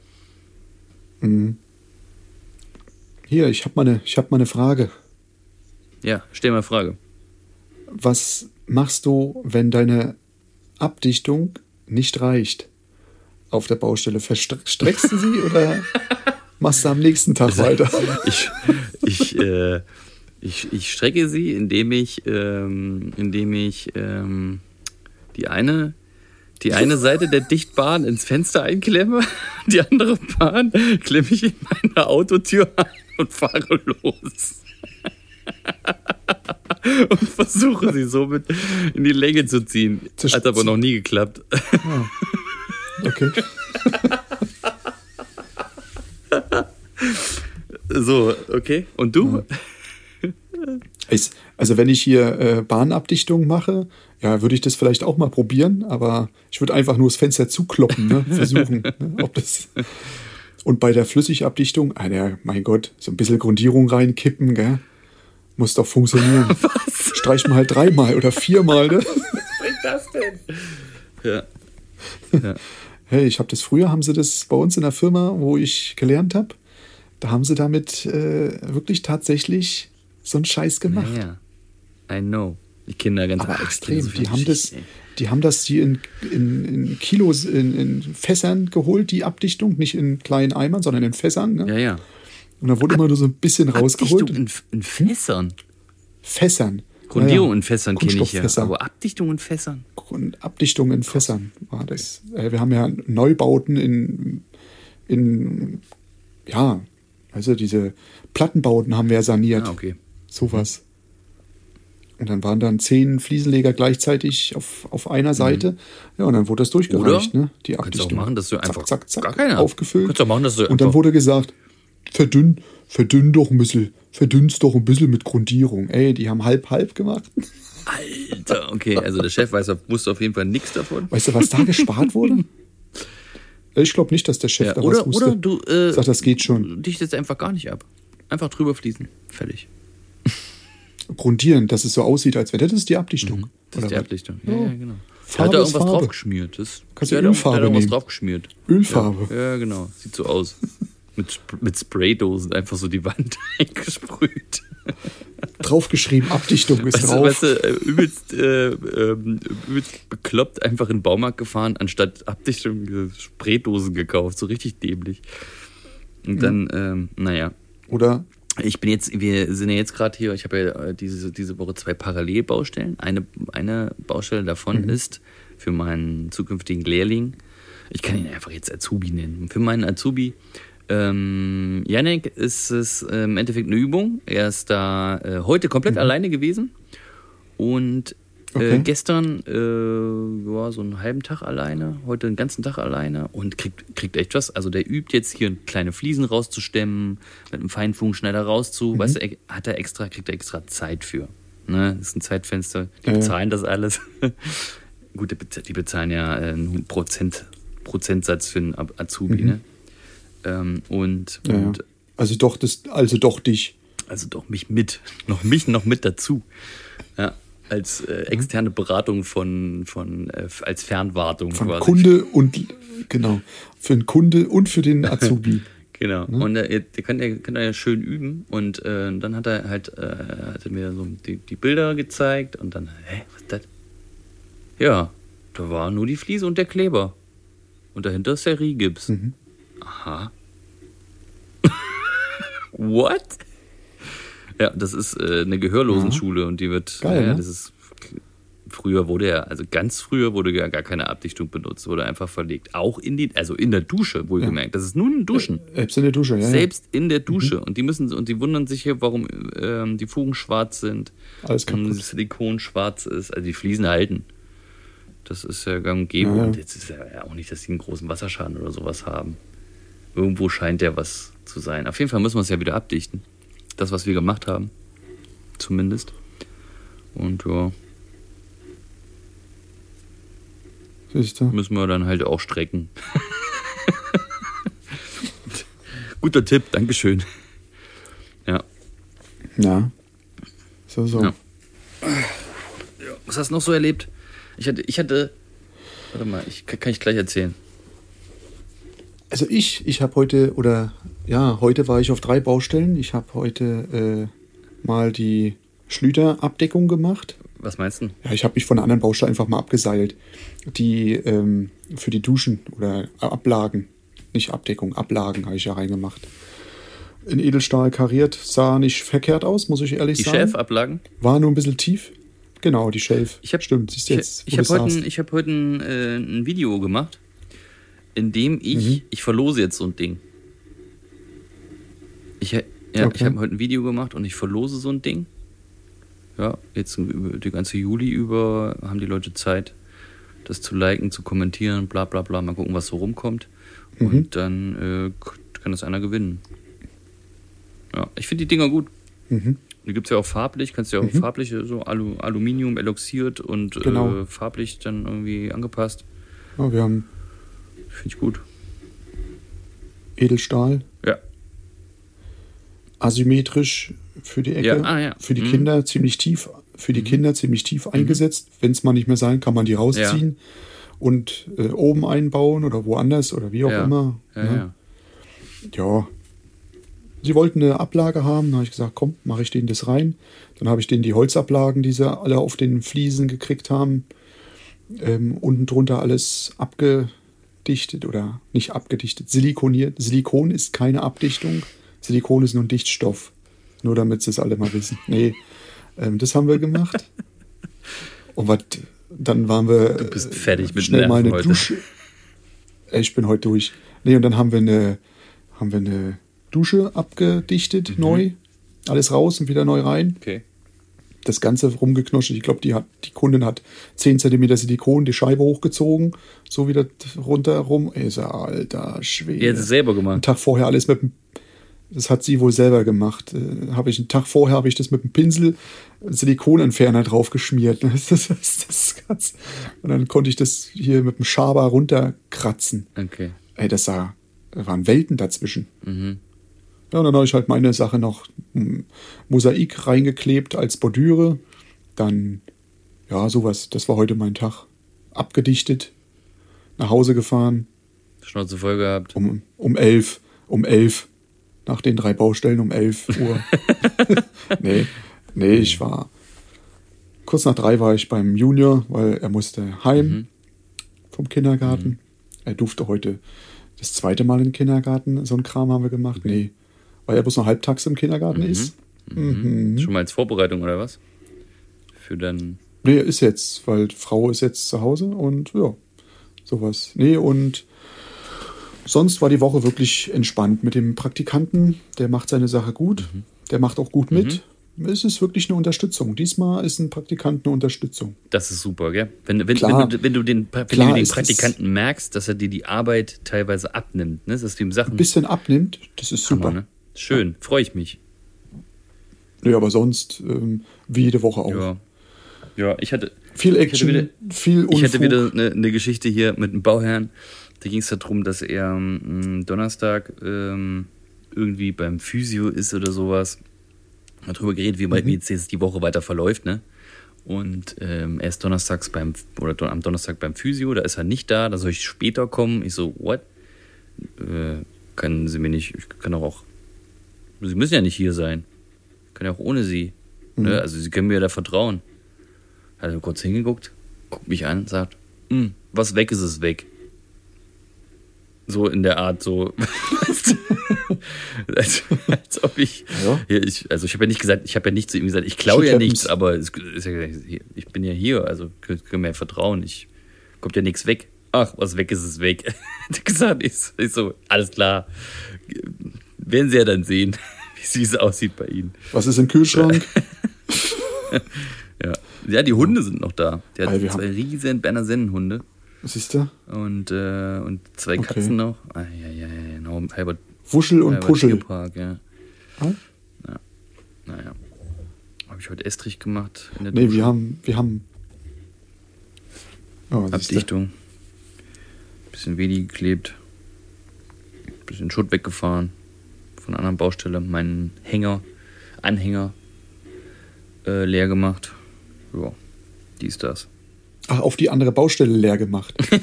Hier, ich habe mal, eine- ich hab mal eine Frage. Ja, stell mal Frage. Was machst du, wenn deine Abdichtung nicht reicht auf der Baustelle? Verstreckst du sie oder machst du am nächsten Tag weiter? Ich, ich, äh, ich, ich strecke sie, indem ich, ähm, indem ich ähm, die eine die eine Seite der Dichtbahn ins Fenster einklemme, die andere Bahn klemme ich in meine Autotür ein und fahre los. und versuche sie somit in die Länge zu ziehen. Hat aber noch nie geklappt. Okay. So, okay. Und du? Also wenn ich hier äh, Bahnabdichtung mache, ja, würde ich das vielleicht auch mal probieren, aber ich würde einfach nur das Fenster zukloppen, ne? versuchen, ne? ob das. Und bei der Flüssigabdichtung, ah, der, mein Gott, so ein bisschen Grundierung reinkippen, gell? Muss doch funktionieren. Was Streicht man halt dreimal oder viermal, ne? bringt das denn? Ja. ja. Hey, ich habe das früher, haben sie das bei uns in der Firma, wo ich gelernt habe, Da haben sie damit äh, wirklich tatsächlich so einen Scheiß gemacht. Ja, ja. I know. Die Kinder ganz Aber extrem. so die haben das, die haben das hier in, in, in Kilos, in, in Fässern geholt, die Abdichtung, nicht in kleinen Eimern, sondern in Fässern. Ne? Ja, ja. Und da wurde immer nur so ein bisschen rausgeholt. Abdichtung in, in Fässern. Fässern. Grundierung in Fässern kenne ich ja. Aber Abdichtung in Fässern. Grund- Abdichtung in Fässern war das. Äh, Wir haben ja Neubauten in, in ja, also diese Plattenbauten haben wir ja saniert. Ah, okay. Sowas. Und dann waren dann zehn Fliesenleger gleichzeitig auf, auf einer Seite. Ja, und dann wurde das durchgereicht, Oder? ne? Die Kannst Abdichtung. auch machen, dass du einfach zack, zack, zack, gar keine aufgefüllt. Kannst auch machen, dass du und dann wurde gesagt, verdünn, verdünn doch ein bisschen, verdünn's doch ein bisschen mit Grundierung. Ey, die haben halb halb gemacht. Alter, okay. Also der Chef weiß, wusste auf jeden Fall nichts davon. Weißt du, was da gespart wurde? Ich glaube nicht, dass der Chef Ja, da oder, was wusste. oder du äh, Sag, das geht schon. dichtest einfach gar nicht ab. Einfach drüber fließen. Fertig. Grundieren, dass es so aussieht, als wäre das ist die Abdichtung. Das ist Oder die was? Abdichtung. Ja, Ja. ja, genau. Farbe hat da ist irgendwas Farbe. draufgeschmiert. Das, Kannst du da- Ölfarbe hat irgendwas nehmen. draufgeschmiert. Ölfarbe. Ja, ja, genau. Sieht so aus. mit, mit Spraydosen einfach so die Wand eingesprüht. Draufgeschrieben, Abdichtung ist Weißt du, drauf. weißt du äh, übelst, äh, ähm, übelst bekloppt einfach in den Baumarkt gefahren, anstatt Abdichtung Spraydosen gekauft. So richtig dämlich. Und dann, ähm, naja. Oder Ich bin jetzt, wir sind ja jetzt gerade hier, ich habe ja äh, diese, diese Woche zwei Parallelbaustellen. Eine, eine Baustelle davon ist für meinen zukünftigen Lehrling, ich kann ihn einfach jetzt Azubi nennen. Für meinen Azubi, ähm, Janek ist es äh, im Endeffekt eine Übung. Er ist da äh, heute komplett alleine gewesen und äh, Okay. gestern äh, ja, so einen halben Tag alleine, heute den ganzen Tag alleine und kriegt, kriegt echt was. Also der übt jetzt hier kleine Fliesen rauszustemmen, mit einem Feinfugenschneider rauszu. Weißt du, hat er extra, kriegt er extra Zeit für. Ne? Das ist ein Zeitfenster. Die Ja, bezahlen das alles. Gut, die bez- die bezahlen ja äh, einen Prozent, Prozentsatz für einen Azubi, ne? Ähm, und, Ja, ja. und Also doch, das, also doch dich. also doch mich mit, noch mich noch mit dazu. Ja, als äh, externe Beratung von, von äh, als Fernwartung Von quasi. Kunde und genau. Für den Kunde und für den Azubi. Genau. Und äh, der kann, der kann er ja schön üben. Und äh, dann hat er halt, äh, hat er mir so die, die Bilder gezeigt und dann, hä, was ist das? Ja, da war nur die Fliese und der Kleber. Und dahinter ist der Riegips. Mhm. Aha. What? Ja, das ist äh, eine Gehörlosenschule und die wird. Geil, ja, ne? das ist. Früher wurde ja, also ganz früher wurde ja gar keine Abdichtung benutzt, wurde einfach verlegt. Auch in die, also in der Dusche, wohlgemerkt. Das ist nur ein Duschen. Selbst in der Dusche, ja. Selbst in der Dusche. Mhm. Und die müssen, und die wundern sich hier, warum ähm, die Fugen schwarz sind. Alles kaputt. Und das Silikon schwarz ist. Also die Fliesen halten. Das ist ja gang und gäbe. Ja, ja. Und jetzt ist ja auch nicht, dass sie einen großen Wasserschaden oder sowas haben. Irgendwo scheint ja was zu sein. Auf jeden Fall müssen wir es ja wieder abdichten. Das, was wir gemacht haben. Zumindest. Und ja, Ja. Siehst du? müssen wir dann halt auch strecken. Guter Tipp, Dankeschön. Ja. Ja. So, so. Ja. Was hast du noch so erlebt? Ich hatte, ich hatte, warte mal, ich kann, kann ich gleich erzählen. Also ich, ich habe heute, oder ja, heute war ich auf drei Baustellen. Ich habe heute äh, mal die Schlüterabdeckung gemacht. Was meinst du? Ja, ich habe mich von einer anderen Baustelle einfach mal abgeseilt. Die ähm, für die Duschen oder Ablagen, nicht Abdeckung, Ablagen habe ich ja reingemacht. In Edelstahl kariert, sah nicht verkehrt aus, muss ich ehrlich Die sagen. Chefablagen? War nur ein bisschen tief. Genau, die Shelf. Ich hab, Stimmt, siehst du ich, jetzt. Ich wo habe heute, ein- ich hab heute ein, äh, ein Video gemacht, in dem ich, Mhm. ich verlose jetzt so ein Ding. Ich, ja, Okay. ich habe heute ein Video gemacht und ich verlose so ein Ding. Ja, jetzt über die ganze Juli über haben die Leute Zeit, das zu liken, zu kommentieren, bla bla bla. Mal gucken, was so rumkommt. Mhm. Und dann äh, kann das einer gewinnen. Ja, ich finde die Dinger gut. Mhm. Die gibt es ja auch farblich, kannst du ja auch farbliche, so Alu, Aluminium eloxiert und Genau. äh, farblich dann irgendwie angepasst. Ja, wir haben Finde ich gut. Edelstahl, Ja. asymmetrisch für die Ecke. Ja, ah, ja. Für die Mhm. Kinder ziemlich tief, für die Kinder ziemlich tief eingesetzt. Wenn es mal nicht mehr sein kann, man die rausziehen und äh, oben einbauen oder woanders oder wie auch ja. immer. Ja, ne? ja. ja. sie wollten eine Ablage haben. Dann habe ich gesagt, komm, mache ich denen das rein. Dann habe ich denen die Holzablagen, die sie alle auf den Fliesen gekriegt haben, ähm, unten drunter alles abgedichtet oder nicht abgedichtet, silikoniert. Silikon ist keine Abdichtung. Silikon ist nur ein Dichtstoff. Nur damit sie es alle mal wissen. Nee, ähm, das haben wir gemacht. Und was, dann waren wir Du bist fertig mit schnell Nerven mal eine heute. Dusche. Äh, Ich bin heute durch. Nee, und dann haben wir eine, haben wir eine Dusche abgedichtet, Mhm. neu. Alles raus und wieder neu rein. Okay. Das Ganze rumgeknoscht. Ich glaube, die, hat, die Kundin hat 10 cm Silikon, die Scheibe hochgezogen, so wieder runter rum. Ey, so, alter Schwede. Ihr habt es selber Einen gemacht. Tag vorher alles mit dem das hat sie wohl selber gemacht. Äh, habe ich einen Tag vorher habe ich das mit dem Pinsel Silikonentferner drauf geschmiert. Das, das, das, das und dann konnte ich das hier mit dem Schaber runterkratzen. Okay. Ey, das sah, da waren Welten dazwischen. Mhm. Ja, und dann habe ich halt meine Sache noch hm, Mosaik reingeklebt als Bordüre. Dann, ja, sowas. Das war heute mein Tag. Abgedichtet, nach Hause gefahren, Schnauze voll gehabt. um, um elf. Um elf. Nach den drei Baustellen um elf Uhr. nee, nee, ich war. Kurz nach drei war ich beim Junior, weil er musste heim vom Kindergarten. Er durfte heute das zweite Mal in den Kindergarten. So ein Kram haben wir gemacht. Nee, weil er bloß noch halbtags im Kindergarten ist. Mhm. Schon mal als Vorbereitung oder was? Für dann. Nee, ist jetzt, weil Frau ist jetzt zu Hause und ja, sowas. Nee, und sonst war die Woche wirklich entspannt mit dem Praktikanten. Der macht seine Sache gut. Der macht auch gut mit. Es ist wirklich eine Unterstützung. Diesmal ist ein Praktikant eine Unterstützung. Das ist super, gell? Wenn, wenn, Klar. wenn, du, wenn du den, wenn Klar du den Praktikanten merkst, dass er dir die Arbeit teilweise abnimmt, ne? dass du ihm Sachen. Ein bisschen abnimmt, das ist super. Hammer, ne? Schön, freue ich mich. Nee, aber sonst ähm, wie jede Woche auch. Ja. Ja, ich hatte, Viel hatte Action, wieder- viel Unfug. ich hatte wieder eine, eine Geschichte hier mit einem Bauherrn. Da ging es darum, dass er am Donnerstag ähm, irgendwie beim Physio ist oder sowas. Hat darüber geredet, wie, wie jetzt jetzt die Woche weiter verläuft, ne? Und ähm, er ist donnerstags beim oder don, am Donnerstag beim Physio, da ist er nicht da, da soll ich später kommen. Ich so, what? Äh, können Sie mir nicht, ich kann doch auch. Sie müssen ja nicht hier sein. Kann ja auch ohne Sie. Ne? Also Sie können mir da vertrauen. Hat er kurz hingeguckt, guckt mich an, sagt, "Hm, was weg ist, ist weg. So in der Art, so. als, als ob ich, Ja. ja. ich. Also ich habe ja nicht gesagt, ich habe ja nicht zu ihm gesagt, ich klaue ja nichts, aber es ja, ich bin ja hier, also können können mir ja vertrauen. Ich kommt ja nichts weg. Ach, was weg ist, ist weg. Gesagt, ich, ich so, alles klar. Werden Sie ja dann sehen, wie es aussieht bei Ihnen. Was ist im Kühlschrank? Ja. ja, die Hunde sind noch da. Weil hat wir zwei haben- riesen Berner Sennenhunde Siehst du? und, äh, und zwei Okay. Katzen noch. Ah, ja, ja, ja, genau. Halber, Wuschel und halber Puschel. Tierpark, ja. Hm? Naja. Habe ich heute Estrich gemacht in der Nee, Dusche. wir haben, wir haben. Oh? Abdichtung. Bisschen Wedi geklebt. Bisschen Schutt weggefahren. Von einer anderen Baustelle. Meinen Hänger, Anhänger äh, leer gemacht. Ja, dies, das. Ach, auf die andere Baustelle leer gemacht.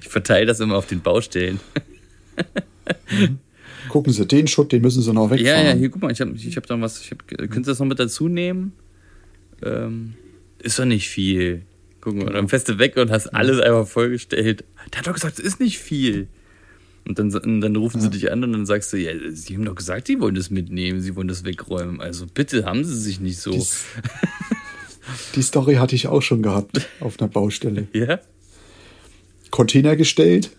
Ich verteile das immer auf den Baustellen. Gucken Sie, den Schutt, den müssen Sie noch wegfahren. Ja, ja, hier, guck mal, ich habe ich hab da was. Ich hab, können Sie das noch mit dazu nehmen? Ähm, ist doch nicht viel. Guck mal, dann fährst du weg und hast alles einfach vollgestellt. Der hat doch gesagt, es ist nicht viel. Und dann, und dann rufen sie dich an und dann sagst du, ja, sie haben doch gesagt, sie wollen das mitnehmen, sie wollen das wegräumen. Also bitte haben sie sich nicht so. Dies, die Story hatte ich auch schon gehabt auf einer Baustelle. ja? Container gestellt.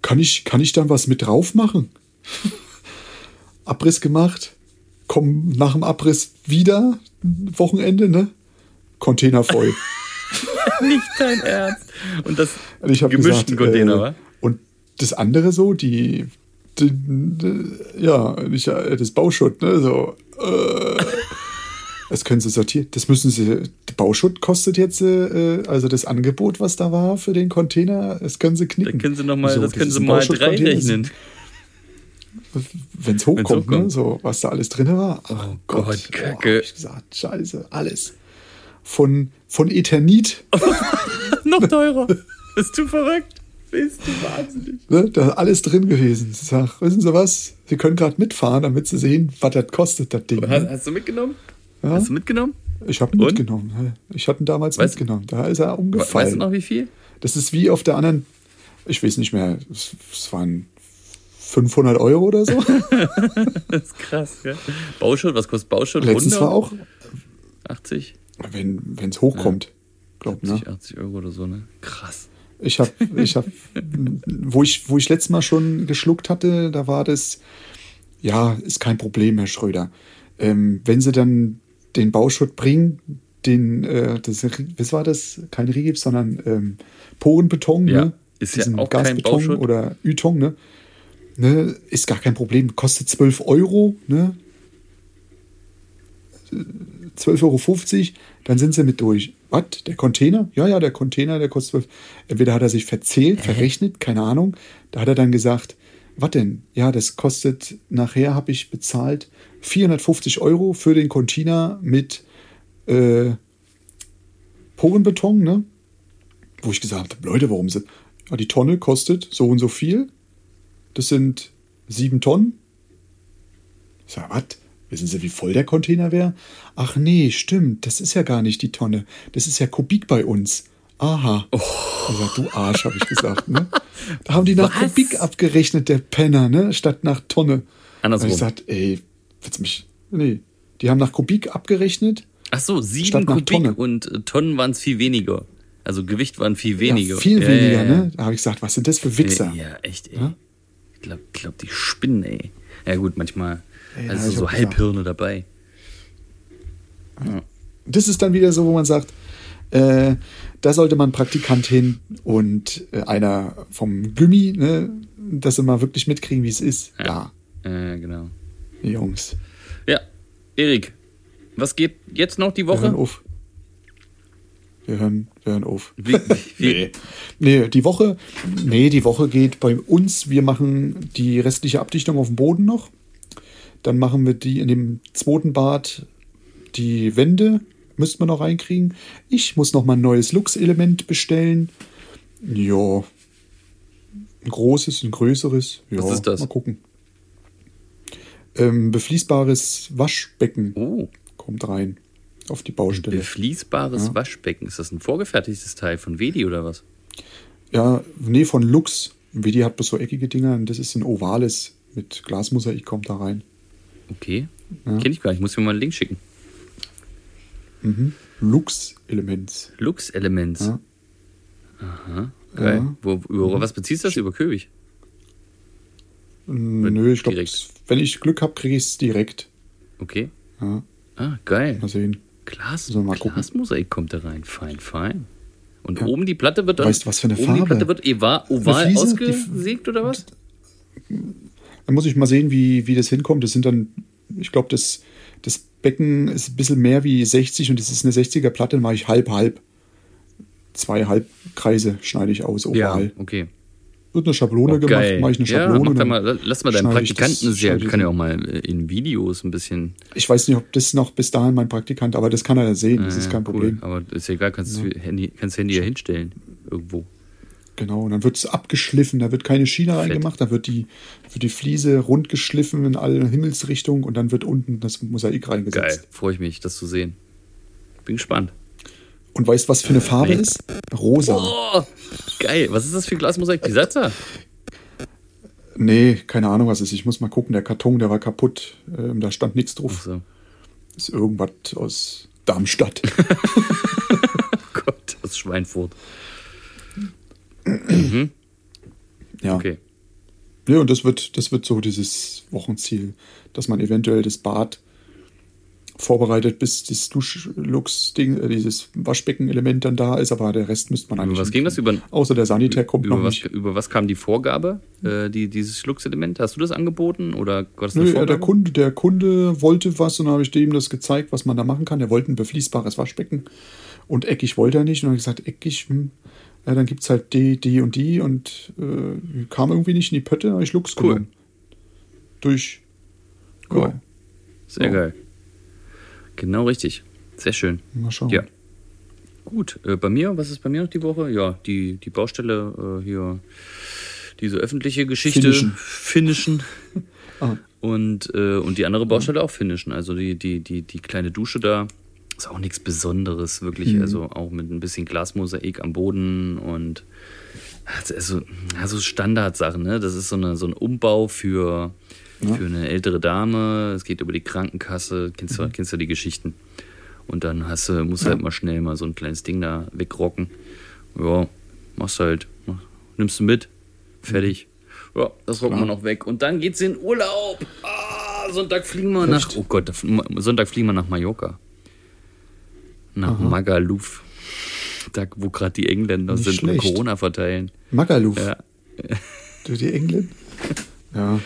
Kann ich, kann ich dann was mit drauf machen? Abriss gemacht. Komm nach dem Abriss wieder. Wochenende, ne? Container voll. Nicht dein Ernst. Und das Und ich habe gemischten gesagt, Container, äh, wa? Das andere so, die, die, die ja, nicht, äh, das Bauschutt, ne, so, äh, das können Sie sortieren. Das müssen Sie, der Bauschutt kostet jetzt, äh, also das Angebot, was da war für den Container, das können Sie knicken. Dann können sie noch mal, So, das können sie mal drei Bauschuttcontainer. rechnen. Wenn es hochkommt, hochkommt. ne, so, was da alles drin war. Ach Oh Gott, Gott, oh, Kacke. hab ich gesagt, scheiße, alles. Von, von Eternit noch teurer. Bist du verrückt? Bist du wahnsinnig. Ne? Da ist alles drin gewesen. Ich sag, wissen Sie was? Sie können gerade mitfahren, damit Sie sehen, was das kostet, das Ding. Hast, Ne? hast du mitgenommen? Ja? Hast du mitgenommen? Ich habe mitgenommen. Ich hatte ihn damals Weißt- mitgenommen. Da ist er umgefallen. Weißt du noch wie viel? Das ist wie auf der anderen, ich weiß nicht mehr, es, es waren 500 Euro oder so. Das ist krass, ja. Bauschutt, was kostet Bauschutt? Letztens 100? war auch, 80? wenn es hochkommt, glaub, ne? 70, 80 Euro oder so, ne? Krass. Ich habe, ich hab, wo ich, wo ich letztes Mal schon geschluckt hatte, da war das, ja, ist kein Problem, Herr Schröder. Ähm, wenn Sie dann den Bauschutt bringen, den, äh, das, was war das? Kein Rigips, sondern ähm, Porenbeton, Ja, ne? ist ja Diesen auch kein Gasbeton Bauschutt. oder Ytong, ne? ne? Ist gar kein Problem. Kostet 12 Euro, ne? 12,50 Euro, dann sind sie mit durch. Was? Der Container? Ja, ja, der Container, der kostet 12. Entweder hat er sich verzählt, verrechnet, keine Ahnung. Da hat er dann gesagt, was denn? Ja, das kostet, nachher habe ich bezahlt 450 Euro für den Container mit äh, Porenbeton, ne? Wo ich gesagt habe, Leute, warum sind. Ja, die Tonne kostet so und so viel. Das sind sieben Tonnen. Ich sag, was? Wissen Sie, wie voll der Container wäre? Ach nee, stimmt, das ist ja gar nicht die Tonne. Das ist ja Kubik bei uns. Aha. Oh. Sag, du Arsch, habe ich gesagt. Ne? Da haben die nach Was? Kubik abgerechnet, der Penner, ne? statt nach Tonne. Andersrum. Und ich gesagt, ey, willst mich. Nee. Die haben nach Kubik abgerechnet. Ach so, sieben Statt nach Kubik Tonne. und äh, Tonnen waren es viel weniger. Also Gewicht waren viel weniger. Ja, viel Ja, weniger, ja, ne? Da habe ich gesagt, was sind das für Wichser? Ja, echt, ey. Ich glaube, glaub, die spinnen, ey. Ja, gut, manchmal. Ey, also so. Halbhirne dabei. Das ist dann wieder so, wo man sagt, äh, da sollte man Praktikant hin und äh, einer vom Gummi, ne, dass sie mal wirklich mitkriegen, wie es ist. Ja, Äh, genau. Jungs. Ja, Erik, was geht jetzt noch die Wir hören Woche? auf. Wir hören, wir hören auf. Wie, wie, wie, Nee, die Woche, nee, die Woche geht bei uns. Wir machen die restliche Abdichtung auf dem Boden noch. Dann machen wir die in dem zweiten Bad die Wände, müssten wir noch reinkriegen. Ich muss noch mal ein neues Lux-Element bestellen. Ja, ein großes, ein größeres. Ja, Was ist das? Mal gucken. Ähm, befließbares Waschbecken Oh, kommt rein auf die Baustelle. befließbares Waschbecken. Ist das ein vorgefertigtes Teil von Wedi oder was? Ja, nee, von Lux. Wie die hat bloß so eckige Dinger und das ist ein ovales mit Glasmosaik kommt da rein. Okay. Kenn ich gar nicht. Muss mir mal einen Link schicken. Lux-Elements. Lux Elements. Ja. Aha. Geil. Ja. Wo, über was beziehst du das? Über Köbig? Nö, ich glaube, wenn ich Glück habe, kriege ich es direkt. Okay. Ja, Ah, geil. mal sehen. Glas, mal? Glasmosaik kommt da rein. Fein, fein. Und Ja. oben die Platte wird dann. Weißt du, was für eine oben Farbe? die Platte wird oval Fliese, ausgesägt oder was? Dann muss ich mal sehen, wie, wie das hinkommt. Das sind dann, ich glaube, das, das Becken ist ein bisschen mehr wie 60 und das ist eine 60er Platte, dann mache ich halb, halb. Zwei Halbkreise schneide ich aus, oval. okay. Wird eine Schablone Oh, gemacht, mache ich eine ja, Schablone. da dann mal, lass mal deinen ich das- Praktikanten sehr, ich kann ja auch mal in Videos ein bisschen. Ich weiß nicht, ob das noch bis dahin mein Praktikant, aber das kann er ja sehen, das ist äh, kein cool. Problem. Aber ist ja egal, kannst das Handy, kannst das Handy ja hinstellen. Irgendwo. Genau, und dann wird es abgeschliffen, da wird keine Schiene Fett. reingemacht, da wird die, wird die Fliese rund geschliffen in alle Himmelsrichtungen und dann wird unten das Mosaik Geil. reingesetzt. Freue ich mich, das zu sehen. Bin gespannt. Und weißt du, was für eine Farbe Nee. ist? Rosa. Oh, geil. Was ist das für Glasmosaik? Pisazza? Nee, keine Ahnung, was es ist. Ich muss mal gucken, der Karton, der war kaputt. Ähm, da stand nichts drauf. So. Ist irgendwas aus Darmstadt. Gott, aus Schweinfurt. Ja. Okay. Ja, und das wird, das wird so dieses Wochenziel, dass man eventuell das Bad vorbereitet, bis das Duschlux-Ding, äh, dieses Waschbecken-Element dann da ist, aber der Rest müsste man eigentlich. Über was ging das? Über. Außer der Sanitär kommt über, noch was, nicht. über was kam die Vorgabe, äh, die, dieses Schluckselement? Hast du das angeboten oder war das eine Nö, äh, Vorgabe? der, Kunde, der Kunde wollte was und dann habe ich dem das gezeigt, was man da machen kann. Er wollte ein befließbares Waschbecken und eckig wollte er nicht. Und dann habe ich gesagt, eckig, hm, ja, dann gibt es halt die, die und die und äh, kam irgendwie nicht in die Pötte, habe ich Lux Cool. genommen. Durch. Cool. Ja, Sehr Ja. geil. Genau richtig. Sehr schön. mal schauen. Ja. gut. Äh, bei mir, was ist bei mir noch die Woche? Ja, die, die Baustelle äh, hier, diese öffentliche Geschichte Finnischen. finnischen. Ah. Und, äh, und die andere Baustelle auch finnischen. Also die, die, die, die kleine Dusche da ist auch nichts Besonderes, wirklich. Mhm. Also auch mit ein bisschen Glasmosaik am Boden und also, also Standardsachen, ne? Das ist so, eine, so ein Umbau für, für eine ältere Dame. Es geht über die Krankenkasse, kennst du, kennst du die Geschichten. Und dann hast du, musst du halt mal schnell mal so ein kleines Ding da wegrocken. Ja, machst halt. Mach- Nimmst du mit, fertig. Ja, das rocken wir noch weg. Und dann geht's in Urlaub. Ah, Sonntag fliegen wir nach. Echt? Oh Gott, Sonntag fliegen wir nach Mallorca. Nach Magaluf. Da, wo gerade die Engländer Nicht sind und schlecht. Corona verteilen. Magaluf. Ja, Du die Engländer? Ja.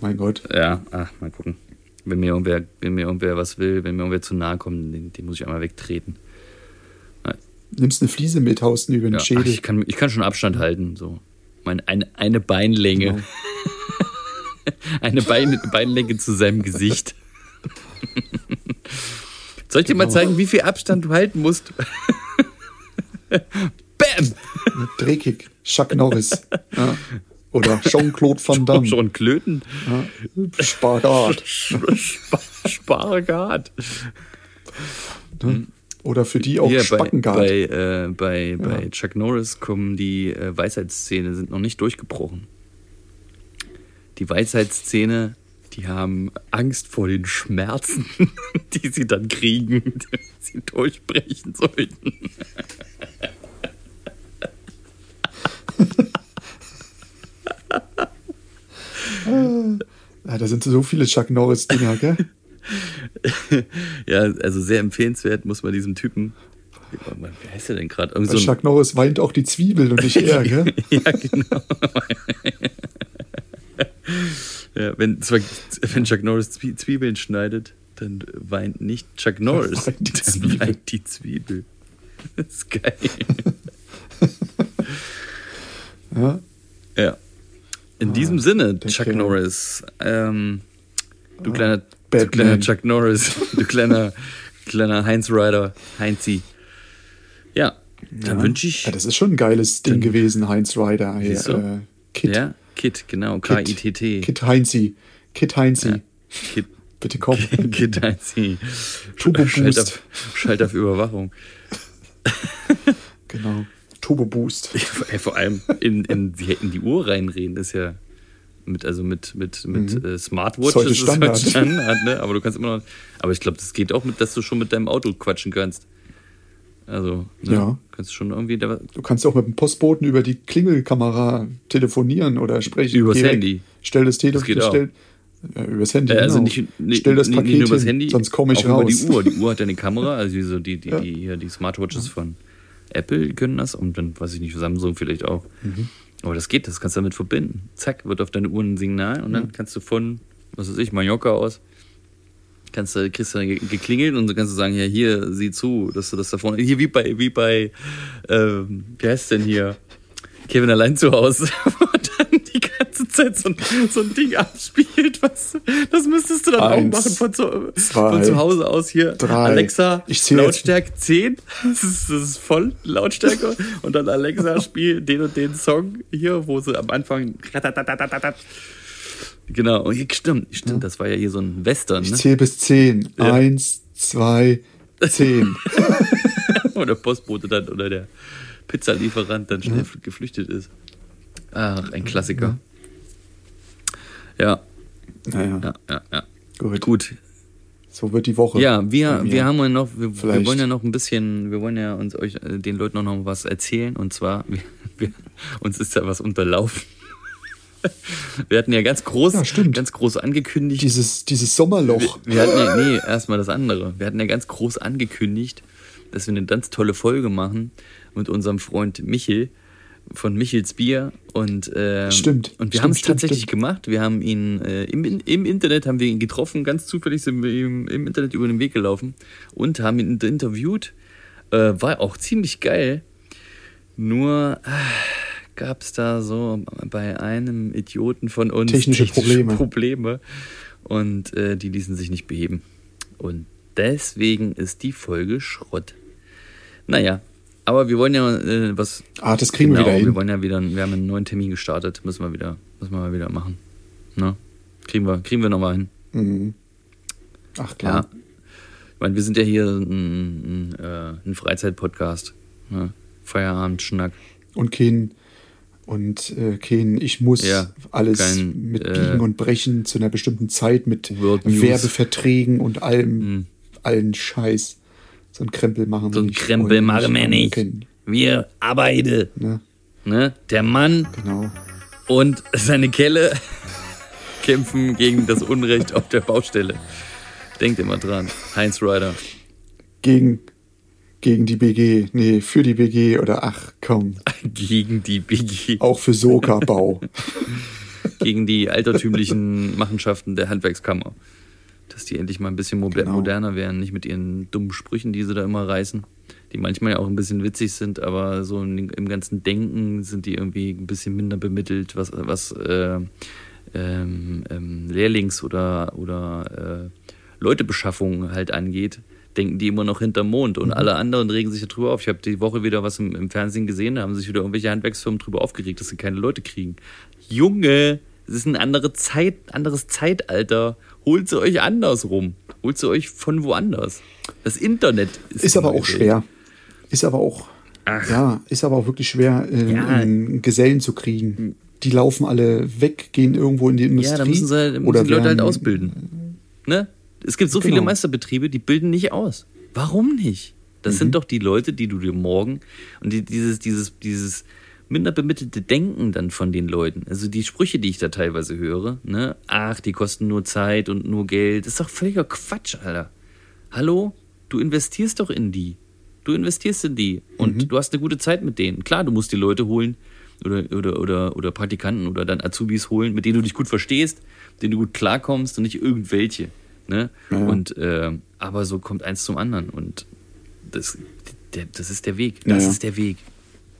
Mein Gott. ja, ach, mal gucken. Wenn mir irgendwer, wenn mir irgendwer was will, wenn mir irgendwer zu nahe kommt, den, den muss ich einmal wegtreten. Nimmst eine Fliese mit, haust ihn über den Ja, ach, Schädel. ich, kann, ich kann schon Abstand halten. So. Mein, eine, eine Beinlänge. Genau. Eine Bein, Beinlänge zu seinem Gesicht. Soll ich dir mal Genau. zeigen, wie viel Abstand du halten musst? Bam! Dreckig. Chuck Norris. Ja. Oder Jean-Claude Van Damme. Schon Klöten. Ja. Spagat. Sp Spagat. Oder für die auch bei, Spackengart. bei, äh, bei, bei Ja. Chuck Norris kommen die äh, Weisheitszähne, sind noch nicht durchgebrochen. Die Weisheitszähne, die haben Angst vor den Schmerzen, die sie dann kriegen, wenn sie durchbrechen sollten. ja, da sind so viele Chuck Norris-Dinger, gell? Ja, also sehr empfehlenswert muss man diesem Typen. Wie heißt der denn gerade? So Chuck Norris weint auch die Zwiebel und nicht er, gell? Ja, genau. ja, wenn, wenn Chuck Norris Zwie Zwiebeln schneidet, dann weint nicht Chuck Norris, weint die dann Zwiebel. weint die Zwiebel. Das ist geil. Ja. Ja. In diesem Sinne, Ah, Chuck Kerl. Norris, ähm, du, kleiner, du kleiner Chuck Norris, du kleiner, kleiner Heinz Rider, Heinzi. Ja, dann Ja. wünsche ich. Ja, das ist schon ein geiles Ding gewesen, Heinz Rider. Äh, Kit. Ja, Kit, genau, Kit. K-I-T-T. Kit Heinzi. Kit Heinzi. Ja. Kit, Bitte komm. Kit Heinzi. Turbo Schalt Boost. auf, Schalt auf Überwachung. Genau. Turbo Boost. Ey, vor allem in, in, die, in die Uhr reinreden ist ja mit, also mit, mit, mit äh, Smartwatch Ist Standard. Standard, ne? Aber du kannst immer noch. Aber ich glaube, das geht auch mit, dass du schon mit deinem Auto quatschen kannst. Also, ne? Ja. Kannst du schon irgendwie da, Du kannst auch mit dem Postboten über die Klingelkamera telefonieren oder sprechen. Übers Geh weg. Handy. Stell das Telefon. Das. Stell, ja, übers Handy. äh, also genau. nicht, nicht, Stell das nicht, Paket nicht nur übers hin, Handy, sonst komme ich auch raus. über die Uhr. Die Uhr hat ja eine Kamera, also die, so die, die, Ja. die, hier, die Smartwatches von Apple können das und dann weiß ich nicht, Samsung vielleicht auch. Mhm. Aber das geht, das kannst du damit verbinden. Zack, wird auf deine Uhr ein Signal und dann kannst du von, was weiß ich, Mallorca aus, kannst du, kriegst du dann ge- geklingelt und so kannst du sagen, ja, hier, sieh zu, dass du das da vorne, hier wie bei, wie bei, ähm, wie heißt denn hier? Kevin allein zu Hause, wo dann die ganze Zeit so ein, so ein Ding abspielt, was, das müsstest du dann Eins, auch machen von zu, zwei, von zu Hause aus hier. drei. Alexa, Ich zähl jetzt- Lautstärke 10, das ist, das ist voll Lautstärke und dann Alexa, spiel den und den Song hier, wo sie am Anfang Genau, und hier, stimmt, stimmt, das war ja hier so ein Western, Ich ne? zähle bis zehn. Ja. Eins, zwei, zehn. Wo der Postbote dann oder der Pizzalieferant dann schnell geflüchtet ist. Ach, ein Klassiker. Ja, naja, ja, ja, ja. gut. Gut. So wird die Woche. Ja, wir, wir haben ja noch, wir, wir wollen ja noch ein bisschen, wir wollen ja uns euch, äh, den Leuten auch noch was erzählen. Und zwar, wir, wir, uns ist ja was unterlaufen. Wir hatten ja ganz groß, Ja, ganz groß angekündigt. Dieses, dieses Sommerloch. Wir, wir hatten ja, nee, erstmal das andere. Wir hatten ja ganz groß angekündigt, dass wir eine ganz tolle Folge machen mit unserem Freund Michel von Michels Bier und ähm, Stimmt, und wir haben es tatsächlich stimmt. gemacht. Wir haben ihn äh, im, im Internet haben wir ihn getroffen, ganz zufällig sind wir ihm im Internet über den Weg gelaufen und haben ihn interviewt. Äh, war auch ziemlich geil. Nur gab es da so bei einem Idioten von uns Technische Probleme. Probleme und äh, die ließen sich nicht beheben. Und deswegen ist die Folge Schrott. Naja, aber wir wollen ja äh, was. Ah, das kriegen wir genau, wieder hin. wir wollen ja wieder, wir haben einen neuen Termin gestartet, müssen wir wieder, müssen wir mal wieder machen. Ne? Kriegen wir, kriegen wir nochmal hin. Mhm. Ach Ja. klar. Ich meine, wir sind ja hier ein, ein, äh, ein Freizeit-Podcast. Ne? Feierabend, Schnack. Und kein, und äh, kein, ich muss Ja, alles kein, mit äh, Biegen und Brechen zu einer bestimmten Zeit mit World News. Werbeverträgen und allem, Hm. allen Scheiß. So ein Krempel machen So wir ein nicht. Krempel Wollen machen wir nicht. Kein- Wir arbeiten. Ne? Ne? Der Mann Genau. und seine Kelle kämpfen gegen das Unrecht auf der Baustelle. Denkt immer dran. Heinz Ryder. Gegen, gegen die BG. Nee, für die BG oder ach komm. Gegen die BG. Auch für Soka-Bau. Gegen die altertümlichen Machenschaften der Handwerkskammer. Dass die endlich mal ein bisschen Genau. moderner werden, nicht mit ihren dummen Sprüchen, die sie da immer reißen. Die manchmal ja auch ein bisschen witzig sind, aber so im im ganzen Denken sind die irgendwie ein bisschen minder bemittelt, was, was äh, ähm, ähm, Lehrlings- oder, oder äh, Leutebeschaffung halt angeht, denken die immer noch hinterm Mond und alle anderen regen sich darüber auf. Ich habe die Woche wieder was im, im Fernsehen gesehen, da haben sich wieder irgendwelche Handwerksfirmen drüber aufgeregt, dass sie keine Leute kriegen. Junge, es ist eine andere Zeit, anderes Zeitalter. Holt sie euch andersrum. Holt sie euch von woanders. Das Internet ist, Ist aber auch neue schwer. Ist aber auch, Ach. ja, ist aber auch wirklich schwer, äh, Ja. Gesellen zu kriegen. Die laufen alle weg, gehen irgendwo in die Welt. Industrie. Ja, da müssen sie, halt, müssen oder die Leute halt werden- ausbilden. Ne? Es gibt so viele Genau. Meisterbetriebe, die bilden nicht aus. Warum nicht? Das Mhm. sind doch die Leute, die du dir morgen und die, dieses, dieses, dieses minder bemittelte Denken dann von den Leuten. Also die Sprüche, die ich da teilweise höre, ne? Ach, die kosten nur Zeit und nur Geld. Das ist doch völliger Quatsch, Alter. Hallo? Du investierst doch in die. Du investierst in die und Mhm. du hast eine gute Zeit mit denen. Klar, du musst die Leute holen oder, oder, oder, oder Praktikanten oder dann Azubis holen, mit denen du dich gut verstehst, mit denen du gut klarkommst und nicht irgendwelche. Ne? Ja. Und äh, aber so kommt eins zum anderen und das, der, das ist der Weg. Das Ja, ja. ist der Weg.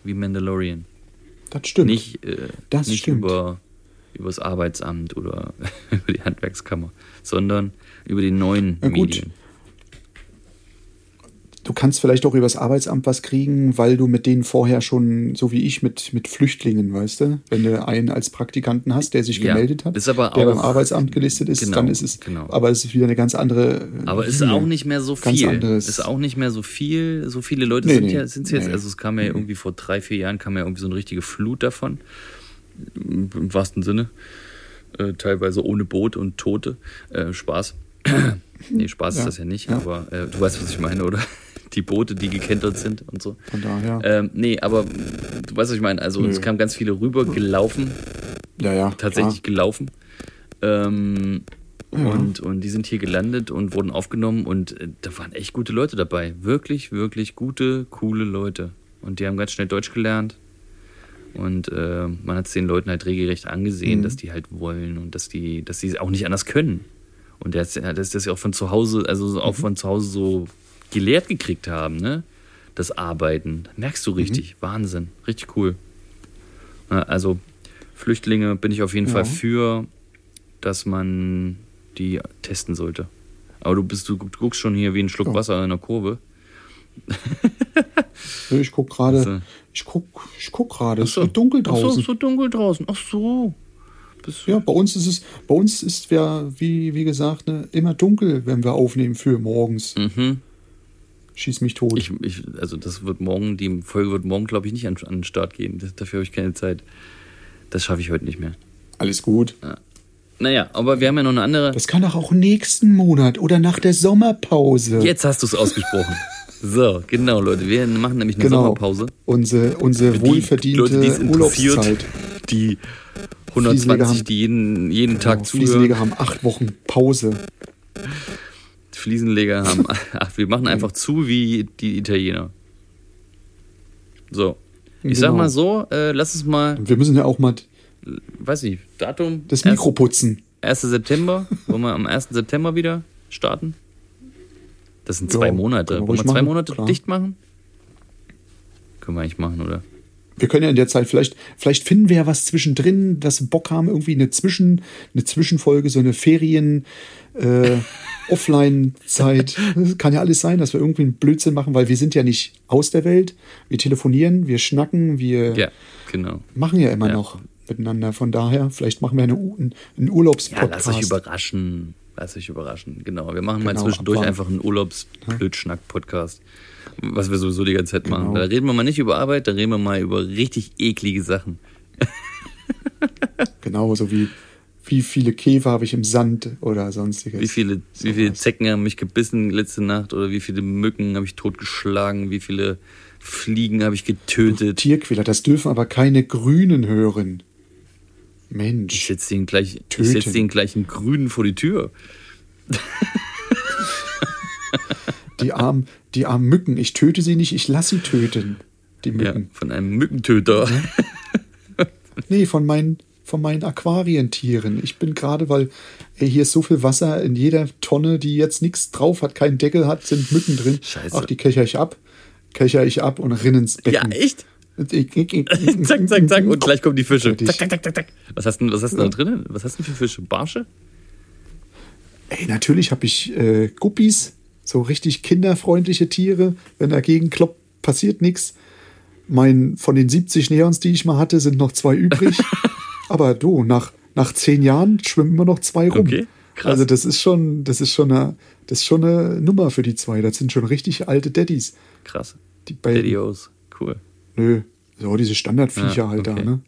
Wie Mandalorian. Das stimmt. Nicht, äh, Das nicht stimmt. über über das Arbeitsamt oder über die Handwerkskammer, sondern über die neuen Na gut. Medien. Du kannst vielleicht auch übers Arbeitsamt was kriegen, weil du mit denen vorher schon, so wie ich, mit, mit Flüchtlingen, weißt du? Wenn du einen als Praktikanten hast, der sich Ja, gemeldet hat, ist aber der beim Arbeitsamt gelistet ist, Genau, dann ist es, genau. aber es ist wieder eine ganz andere. äh, Aber ist Linie. auch nicht mehr so viel. anderes. Ist auch nicht mehr so viel. So viele Leute Nee, sind nee, ja sind jetzt. nee. Also es kam ja irgendwie vor drei vier Jahren kam ja irgendwie so eine richtige Flut davon im im wahrsten Sinne. Äh, teilweise ohne Boot und Tote. Äh, Spaß. nee, Spaß Ja, ist das ja nicht. ja. Aber äh, du weißt, was ich meine, oder? Die Boote, die gekentert sind und so. Von daher. Ähm, nee, aber du weißt, was ich meine. Also Nö. es kamen ganz viele rüber, gelaufen, ja, ja. tatsächlich gelaufen. Ähm, Ja. und, und die sind hier gelandet und wurden aufgenommen und äh, da waren echt gute Leute dabei. Wirklich, wirklich gute, coole Leute. Und die haben ganz schnell Deutsch gelernt. Und äh, man hat es den Leuten halt regelrecht angesehen, Mhm. dass die halt wollen und dass die, dass die auch nicht anders können. Und das, das ja auch von zu Hause, also so Mhm. auch von zu Hause so gelehrt gekriegt haben, ne? Das Arbeiten. Merkst du richtig. Mhm. Wahnsinn. Richtig cool. Also Flüchtlinge bin ich auf jeden Ja. Fall für, dass man die testen sollte. Aber du bist, du guckst schon hier wie ein Schluck Ja. Wasser in der Kurve. Ich guck gerade, Also- ich guck, ich guck gerade, es so. ist dunkel Ach so, draußen. so dunkel draußen. Ach so. Ja, bei uns ist es, bei uns ist ja, wie, wie gesagt, ne, immer dunkel, wenn wir aufnehmen für morgens. Mhm. Schieß mich tot. Ich, ich, also das wird morgen, die Folge wird morgen, glaube ich, nicht an, an den Start gehen. Das, dafür habe ich keine Zeit. Das schaffe ich heute nicht mehr. Alles gut. Naja, aber wir haben ja noch eine andere. Das kann doch auch nächsten Monat oder nach der Sommerpause. Jetzt hast du es ausgesprochen. So, genau, Leute. Wir machen nämlich eine Genau. Sommerpause. Unsere, unsere Die wohlverdiente Leute, Urlaubszeit. die Fliesenleger 120, haben- die jeden, jeden Tag Genau, zuhören. Fliesenleger haben acht Wochen Pause. Fliesenleger haben. Ach, wir machen einfach zu wie die Italiener. So. Ich sag Genau. mal so, äh, lass es mal, wir müssen ja auch mal weiß nicht, Datum. das Mikro putzen. 1. September. Wollen wir am 1. September wieder starten? Das sind zwei Ja, Monate. Wollen wir zwei machen, Monate klar. dicht machen? Können wir eigentlich machen, oder? Wir können ja in der Zeit vielleicht, vielleicht finden wir ja was zwischendrin, dass wir Bock haben, irgendwie eine Zwischen, eine Zwischenfolge, so eine Ferien, äh, Offline-Zeit. Kann ja alles sein, dass wir irgendwie einen Blödsinn machen, weil wir sind ja nicht aus der Welt. Wir telefonieren, wir schnacken, wir Ja, genau. machen ja immer Ja. noch miteinander. Von daher, vielleicht machen wir eine, einen, einen Ja, Urlaubspodcast. lass euch überraschen. Lass euch überraschen. Genau. Wir machen mal Genau, zwischendurch abwarten. einfach einen Urlaubsblödschnack-Podcast. Was wir sowieso die ganze Zeit machen. Genau. Da reden wir mal nicht über Arbeit, da reden wir mal über richtig eklige Sachen. Genau, so wie wie viele Käfer habe ich im Sand oder sonstiges. Wie viele, wie viele Zecken haben mich gebissen letzte Nacht oder wie viele Mücken habe ich totgeschlagen, wie viele Fliegen habe ich getötet. Tierquäler, das dürfen aber keine Grünen hören. Ich Mensch. setze den gleich, ich Töten. setz den gleich einen Grünen vor die Tür. Die armen, die armen Mücken. Ich töte sie nicht, ich lasse sie töten. Die Ja, Mücken. von einem Mückentöter. Nee, von meinen, von meinen Aquarientieren. Ich bin gerade, weil ey, hier ist so viel Wasser in jeder Tonne, die jetzt nichts drauf hat, keinen Deckel hat, sind Mücken drin. Scheiße. Ach, die köcher ich ab. Köcher ich ab und rinn ins Ja, Becken. echt? echt? zack, zack, zack. Und gleich kommen die Fische. Zack, zack, zack, zack, zack. Was hast du denn, was hast du da drinnen? Was hast du denn für Fische? Barsche? Ey, natürlich habe ich äh, Guppies, so richtig kinderfreundliche Tiere. Wenn dagegen kloppt, passiert nichts. Mein, von den 70 Neons, die ich mal hatte, sind noch zwei übrig. Aber du, nach, nach zehn Jahren schwimmen immer noch zwei rum. Okay, krass. Also das ist schon, das ist schon eine, das ist schon eine Nummer für die zwei. Das sind schon richtig alte Daddies. Krass. Die beiden. Daddy-O's. Cool. Nö, so diese Standardviecher Ja, halt da, okay. ne?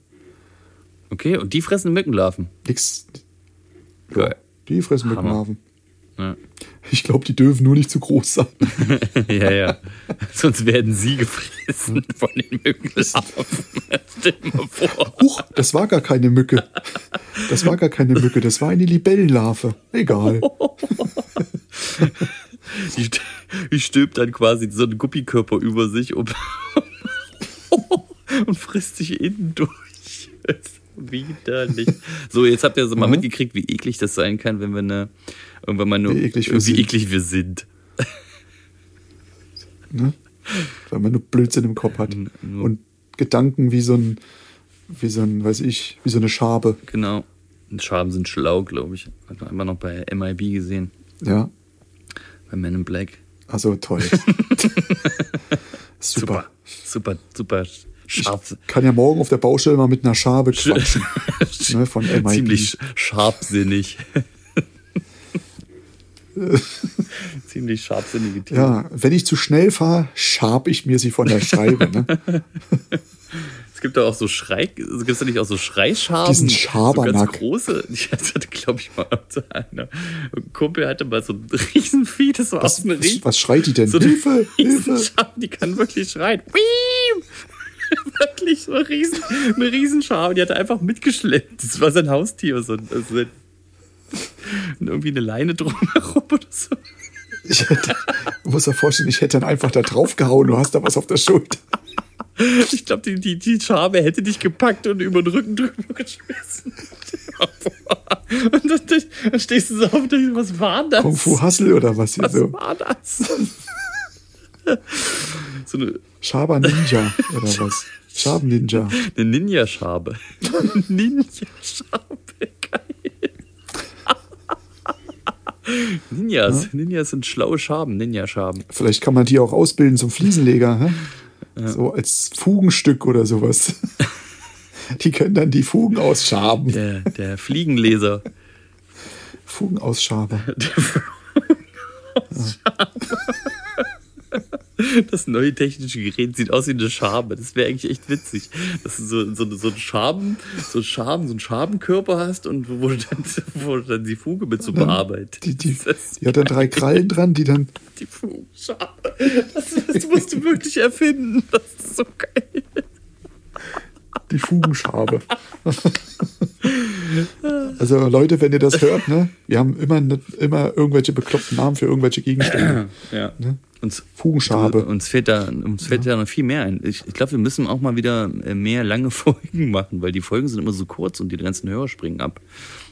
Okay, und die fressen Mückenlarven. Nix. Ja, die fressen Hammer. Mückenlarven. Ja. Ich glaube, die dürfen nur nicht zu groß sein. ja, ja. Sonst werden sie gefressen von den Mückenlarven. Stell mal vor. Huch, das war gar keine Mücke. Das war gar keine Mücke, das war eine Libellenlarve. Egal. Die, die stülpt dann quasi so einen Guppikörper über sich um und frisst sich innen durch. Widerlich. So, jetzt habt ihr so mal Ja. mitgekriegt, wie eklig das sein kann, wenn wir eine, irgendwann mal nur, Wie eklig wir wie sind. eklig wir sind. Ne? Weil man nur Blödsinn im Kopf hat. Und Gedanken wie so ein, wie so ein, weiß ich, wie so eine Schabe. Genau. Und Schaben sind schlau, glaube ich. Hat man immer noch bei MIB gesehen, Ja, bei Men in Black. also toll. Super. Super, super, scharf. Kann ja morgen auf der Baustelle mal mit einer Schabe quatschen. ne, von MIT. Ziemlich scharfsinnig. Ziemlich scharfsinnige Tiere. Ja, wenn ich zu schnell fahre, schab ich mir sie von der Scheibe. Ne? Es gibt doch auch so Schrei, gibt es da nicht auch so Schreischaben? Diesen So Schabernack. ganz große. Ich hatte, glaube ich, mal so einer. Ein Kumpel hatte mal so ein Riesenvieh, das war Was, aus dem was, schreit die denn? So Hilfe, Hilfe. Riesenscham, die kann wirklich schreien. Wirklich so eine, Riesen, eine Riesenscham. Die hat er einfach mitgeschleppt. Das war sein Haustier. So, ein- sein- und irgendwie eine Leine drumherum oder so. Ich hätte, du musst dir vorstellen, ich hätte dann einfach da drauf gehauen, du hast da was auf der Schulter. Ich glaube, die, die, die Schabe hätte dich gepackt und über den Rücken drüber geschmissen. Und dann, dann stehst du so auf und denkst, was war das? Kung Fu Hustle oder was hier was so. war das? so eine, Schaber Ninja oder was? Schaben Ninja. eine Ninja-Schabe. Ninja-Schabe, geil. Ninjas. Ninjas sind schlaue Schaben, Ninja-Schaben. Vielleicht kann man die auch ausbilden zum Fliesenleger, hä? so als Fugenstück oder sowas. Die können dann die Fugen ausschaben. Der, der Fliegenleser. Fugenausschaber. Das neue technische Gerät sieht aus wie eine Schabe. Das wäre eigentlich echt witzig. Dass du so, so, so einen Schaben, so einen Schaben, so einen Schabenkörper hast und wo du dann, wo du dann die Fuge mit so bearbeitet. Die, die, die hat dann drei Krallen dran, die dann. die Fugenschabe. Das, das musst du wirklich erfinden. Das ist so geil. Die Fugenschabe. Also Leute, wenn ihr das hört, ne, wir haben immer, ne- immer irgendwelche bekloppten Namen für irgendwelche Gegenstände. Ja. Uns, Fugenschabe. Uns fällt da, uns fällt da noch viel mehr ein. Ich, ich glaube, wir müssen auch mal wieder äh, mehr lange Folgen machen, weil die Folgen sind immer so kurz und die ganzen Hörer springen ab.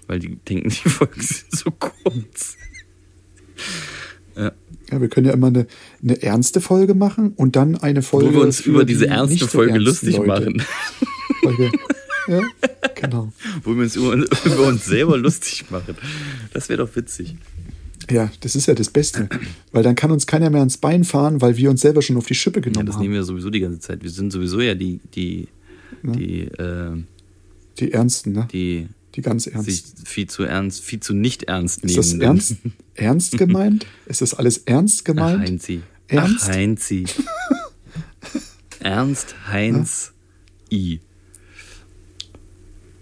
Weil die denken, die Folgen sind so kurz. Ja. Ja, wir können ja immer eine, eine ernste Folge machen und dann eine Folge. Wo wir uns über die diese ernste so Folge lustig Leute. machen. Folge. Ja, genau. Wo wir uns über, über uns selber lustig machen. Das wäre doch witzig. Ja, das ist ja das Beste. Weil dann kann uns keiner mehr ans Bein fahren, weil wir uns selber schon auf die Schippe Ja, genommen das haben. nehmen wir sowieso die ganze Zeit. Wir sind sowieso ja die, die, die, äh, Die Ernsten, ne? die Die ganz sich Ernsten. viel zu ernst, viel zu nicht ernst Ist nehmen. das ernst, ernst gemeint? Ist das alles ernst Ach, gemeint? Heinzi. Ernst? Ach, Heinzi. Ernst Heinz I.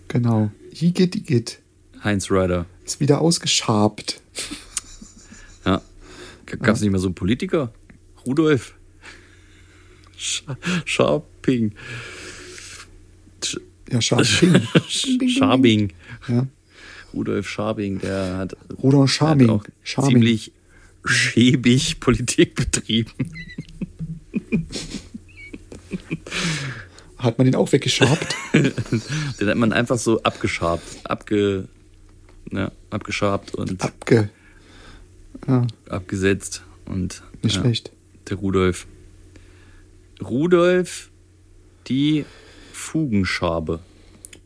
Genau. Igitt, Igitt. Heinz Ryder. Ist wieder ausgeschabt. Ja. Gab es nicht mal so einen Politiker? Rudolf. Sch Scharping. Sch Ja, Scharping. Schabing. Ja. Rudolf Schabing, der hat, Rudolf der hat auch Scharming. ziemlich schäbig Politik betrieben. Hat man den auch weggeschabt? Den hat man einfach so abgeschabt, abge, ja, abgeschabt und Abge. Ja, abgesetzt und nicht ja, schlecht. der Rudolf. Rudolf, die Fugenschabe.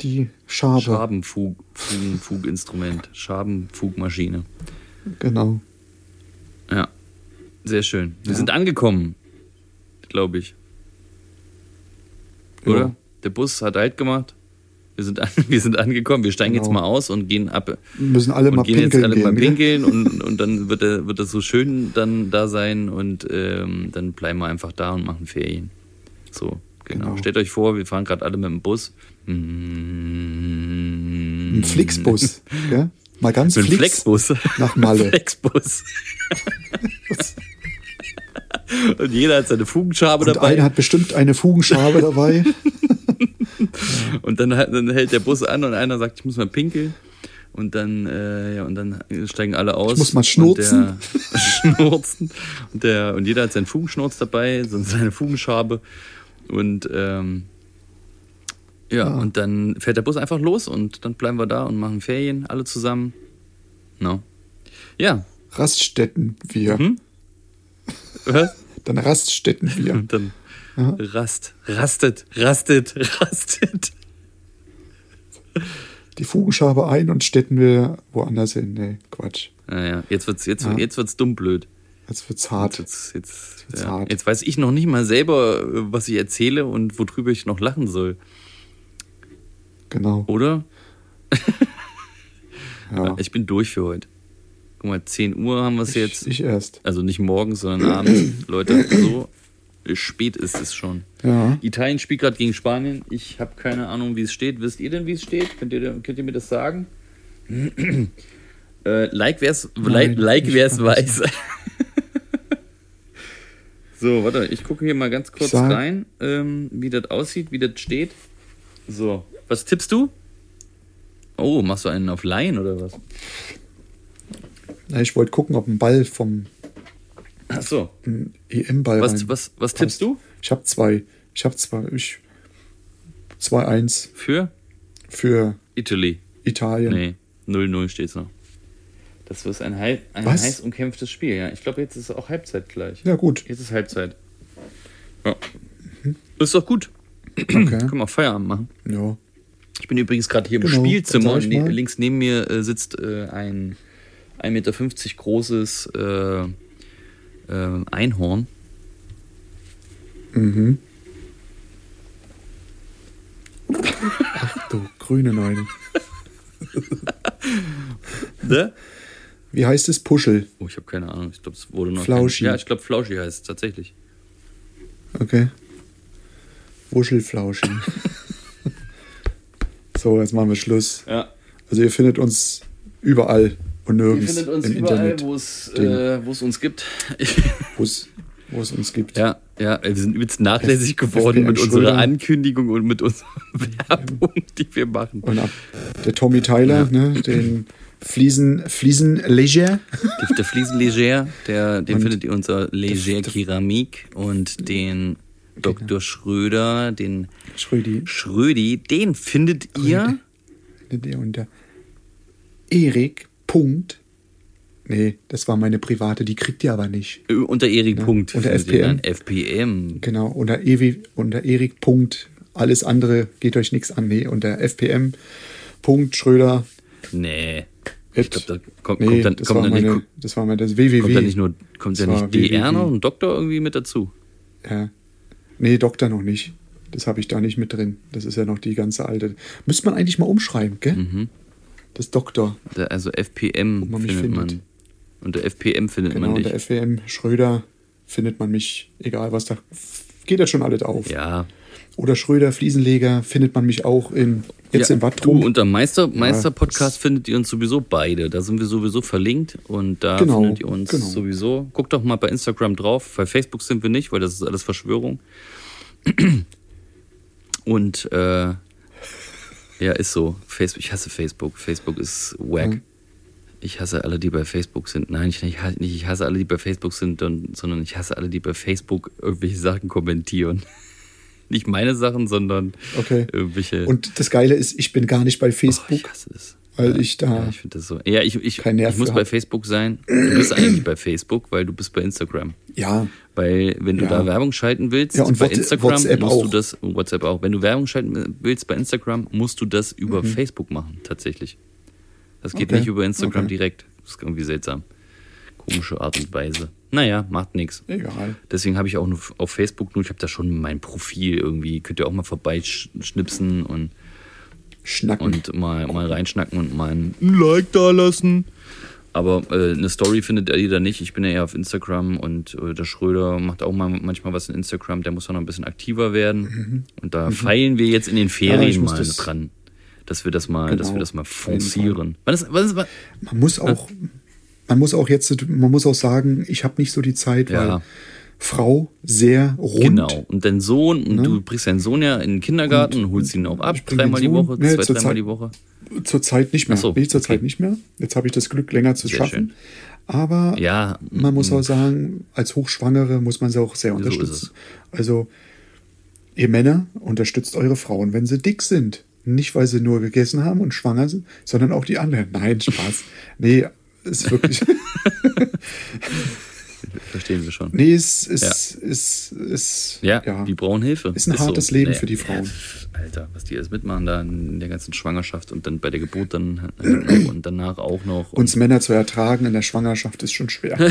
Die Schabe. Schabenfug, Fugen, Fuginstrument, Schabenfugmaschine. Genau. Ja, sehr schön. Wir Ja. sind angekommen, glaube ich. Ja. Oder? Der Bus hat halt gemacht. Wir sind, an, wir sind angekommen. Wir steigen jetzt Genau. mal aus und gehen ab. Müssen alle und mal gehen jetzt pinkeln alle gehen. mal pinkeln und, und dann wird, er, wird das so schön dann da sein und ähm, dann bleiben wir einfach da und machen Ferien. So, genau. Genau. Stellt euch vor, wir fahren gerade alle mit dem Bus. Ein Ein Flixbus. gell? Mal ganz Mit Flix. Flexbus. nach Malle. Flexbus. und jeder hat seine Fugenschabe Und dabei. einer hat bestimmt eine Fugenschabe dabei. Und dann, dann hält der Bus an und einer sagt, ich muss mal pinkeln. Und dann, äh, ja, und dann steigen alle aus. Ich muss mal schnurzen. Und der, schnurzen. Und, der, und jeder hat seinen Fugenschnurz dabei, seine Fugenschabe. Und ähm, ja, Ah. und dann fährt der Bus einfach los und dann bleiben wir da und machen Ferien, alle zusammen. No. Ja. Raststätten wir. Mhm. Was? Dann Raststätten wir. Und dann rast, rastet, rastet, rastet. Die Fugenschabe ein und stetten wir woanders hin. Nee, Quatsch. Naja, jetzt wird's, jetzt, Ja. jetzt wird's dumm blöd. Jetzt wird's Jetzt, hart. jetzt, jetzt, wird's ja. hart. jetzt weiß ich noch nicht mal selber, was ich erzähle und worüber ich noch lachen soll, Genau. oder? Ja. Ich bin durch für heute. Guck mal, 10 Uhr haben wir es jetzt. Ich erst. Also nicht morgens, sondern abends. Leute, so spät ist es schon. Ja. Italien spielt gerade gegen Spanien. Ich habe keine Ahnung, wie es steht. Wisst ihr denn, wie es steht? Könnt ihr, könnt ihr mir das sagen? äh, like wer's, like, Nein, like wer's kann weiß. so, warte, ich gucke hier mal ganz kurz Sag- rein, ähm, wie das aussieht, wie das steht. So, was tippst du? Oh, machst du einen auf Laien oder was? Na, Ich wollte gucken, ob ein Ball vom Ach so. ein EM-Ball Was, was, was tippst du? Ich habe zwei. Ich habe zwei. Ich 2-1 Für für Italy. Italien. Nee, 0-0 steht's noch. Das wird ein, hei- ein Was? heiß umkämpftes Spiel, ja. Ich glaube, jetzt ist auch Halbzeit gleich. Ja, gut. Jetzt ist Halbzeit. Ja. Ist doch gut. Okay. Können wir auch Feierabend machen. Ja. Ich bin übrigens gerade hier im Genau, Spielzimmer und ich ne links neben mir äh, sitzt äh, ein 1,50 Meter großes äh, äh, Einhorn. Mhm. Ach du grüne Neune. Ne? Wie heißt es? Puschel. Oh, ich habe keine Ahnung. Ich glaube, es wurde noch. Flauschi. Kein, ja, ich glaube, Flauschi heißt es tatsächlich. Okay. Wuschelflauschi. so, jetzt machen wir Schluss. Ja. Also ihr findet uns überall und Ihr nirgends findet uns im überall, Internet, wo es, äh, wo es uns gibt. wo es wo es uns gibt. Ja, ja, wir sind übelst nachlässig F- geworden mit unserer. Ankündigung und mit unserer Werbung, die wir machen. Und ab der Tommy Tyler, ne, den Fliesen, Fliesen Leger. Der Fliesenleger, der, den Und findet ihr unter Leger Keramik und den Dr. Schröder, den Schrödi. Schrödi, den findet ihr Der unter Erik. Punkt. Nee, das war meine private, die kriegt ihr aber nicht. Äh, Unter Erik Punkt. unter findet ihr FPM. FPM. Genau, unter, Ewi, unter Erik. Punkt, alles andere geht euch nichts an. Nee, unter FPM. Punkt Schröder. Nee. Ich glaube, da kommt, nee, kommt dann, das, kommt war dann nicht, meine, das war mal das www. kommt da nicht nur, kommt ja nicht DR noch und Doktor irgendwie mit dazu? Ja. Nee, Doktor noch nicht. Das habe ich da nicht mit drin. Das ist ja noch die ganze alte. Müsste man eigentlich mal umschreiben, gell? Mhm. Das Doktor. Da- Also FPM man mich findet man. findet. Unter FPM findet Genau, man unter dich. FWM Schröder findet man mich, egal was da. Geht das schon alles auf. Ja. Oder Schröder Fliesenleger findet man mich auch in jetzt ja, in du, Wattrum. unter Meister, Meister Podcast findet ihr uns sowieso beide. Da sind wir sowieso verlinkt und da Genau, findet ihr uns genau. sowieso. Guckt doch mal bei Instagram drauf. Bei Facebook sind wir nicht, weil das ist alles Verschwörung. Und äh, ja, ist so. Facebook, ich hasse Facebook. Facebook ist wack. Mhm. Ich hasse alle, die bei Facebook sind. Nein, ich, ich, hasse- nicht, ich hasse alle, die bei Facebook sind, sondern ich hasse alle, die bei Facebook irgendwelche Sachen kommentieren. Nicht meine Sachen, sondern Okay. irgendwelche. Und das Geile ist, ich bin gar nicht bei Oh, Facebook, ich hasse es. Weil ich da. Ja, ich finde das so. Ja, ich, ich, Kein Nerv ich muss für bei hab. Facebook sein. Du bist eigentlich bei Facebook, weil du bist bei Instagram. Ja, Weil wenn du Ja. da Werbung schalten willst, Ja, und bei Instagram WhatsApp musst du auch. das, und WhatsApp auch, wenn du Werbung schalten willst bei Instagram, musst du das über Mhm. Facebook machen, tatsächlich. Das geht Okay. nicht über Instagram Okay. direkt. Das ist irgendwie seltsam. Komische Art und Weise. Naja, macht nichts. egal. Deswegen habe ich auch nur auf Facebook nur, ich habe da schon mein Profil irgendwie, könnt ihr auch mal vorbeischnipsen und Schnacken. und mal, mal reinschnacken und mal ein Like da lassen. Aber äh, eine Story findet ihr da nicht. Ich bin ja eher auf Instagram und äh, der Schröder macht auch mal manchmal was in Instagram. Der muss auch noch ein bisschen aktiver werden. Und da feilen wir jetzt in den Ferien Mhm. Ja, mal das- dran. Dass wir das mal, Genau, dass wir das mal forcieren. Was ist, was ist, was? Man muss auch, man muss auch jetzt, man muss auch sagen, ich habe nicht so die Zeit, Ja. Frau sehr rund. Genau. Und dein Sohn, und du bringst deinen Sohn ja in den Kindergarten und, holst ihn auch ab, dreimal die Woche, ne, zwei, zur dreimal Zeit- die Woche. Zurzeit nicht mehr. Ach so, nee, zurzeit okay. nicht mehr. Jetzt habe ich das Glück, länger zu Sehr schaffen. Aber Ja, man muss mm, auch sagen, als Hochschwangere muss man sie auch sehr So unterstützen. Also, ihr Männer unterstützt eure Frauen, wenn sie dick sind. Nicht, weil sie nur gegessen haben und schwanger sind, sondern auch die anderen. Nein, Spaß. nee, ist wirklich. Verstehen wir schon. nee, es ist, ist, ist, Ja, ja. die brauchen Hilfe. Ist ein hartes Leben für die Frauen. Alter, was die alles mitmachen da in der ganzen Schwangerschaft und dann bei der Geburt dann noch und danach auch noch. Und, Uns Männer zu ertragen in der Schwangerschaft ist schon schwer.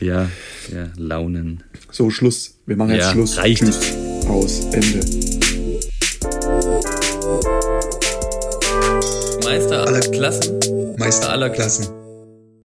ja, ja, Launen. so, Schluss. Wir machen jetzt Ja, Schluss. reicht. Tschüss. Aus. Ende. Meister aller Klassen. Meister aller Klassen.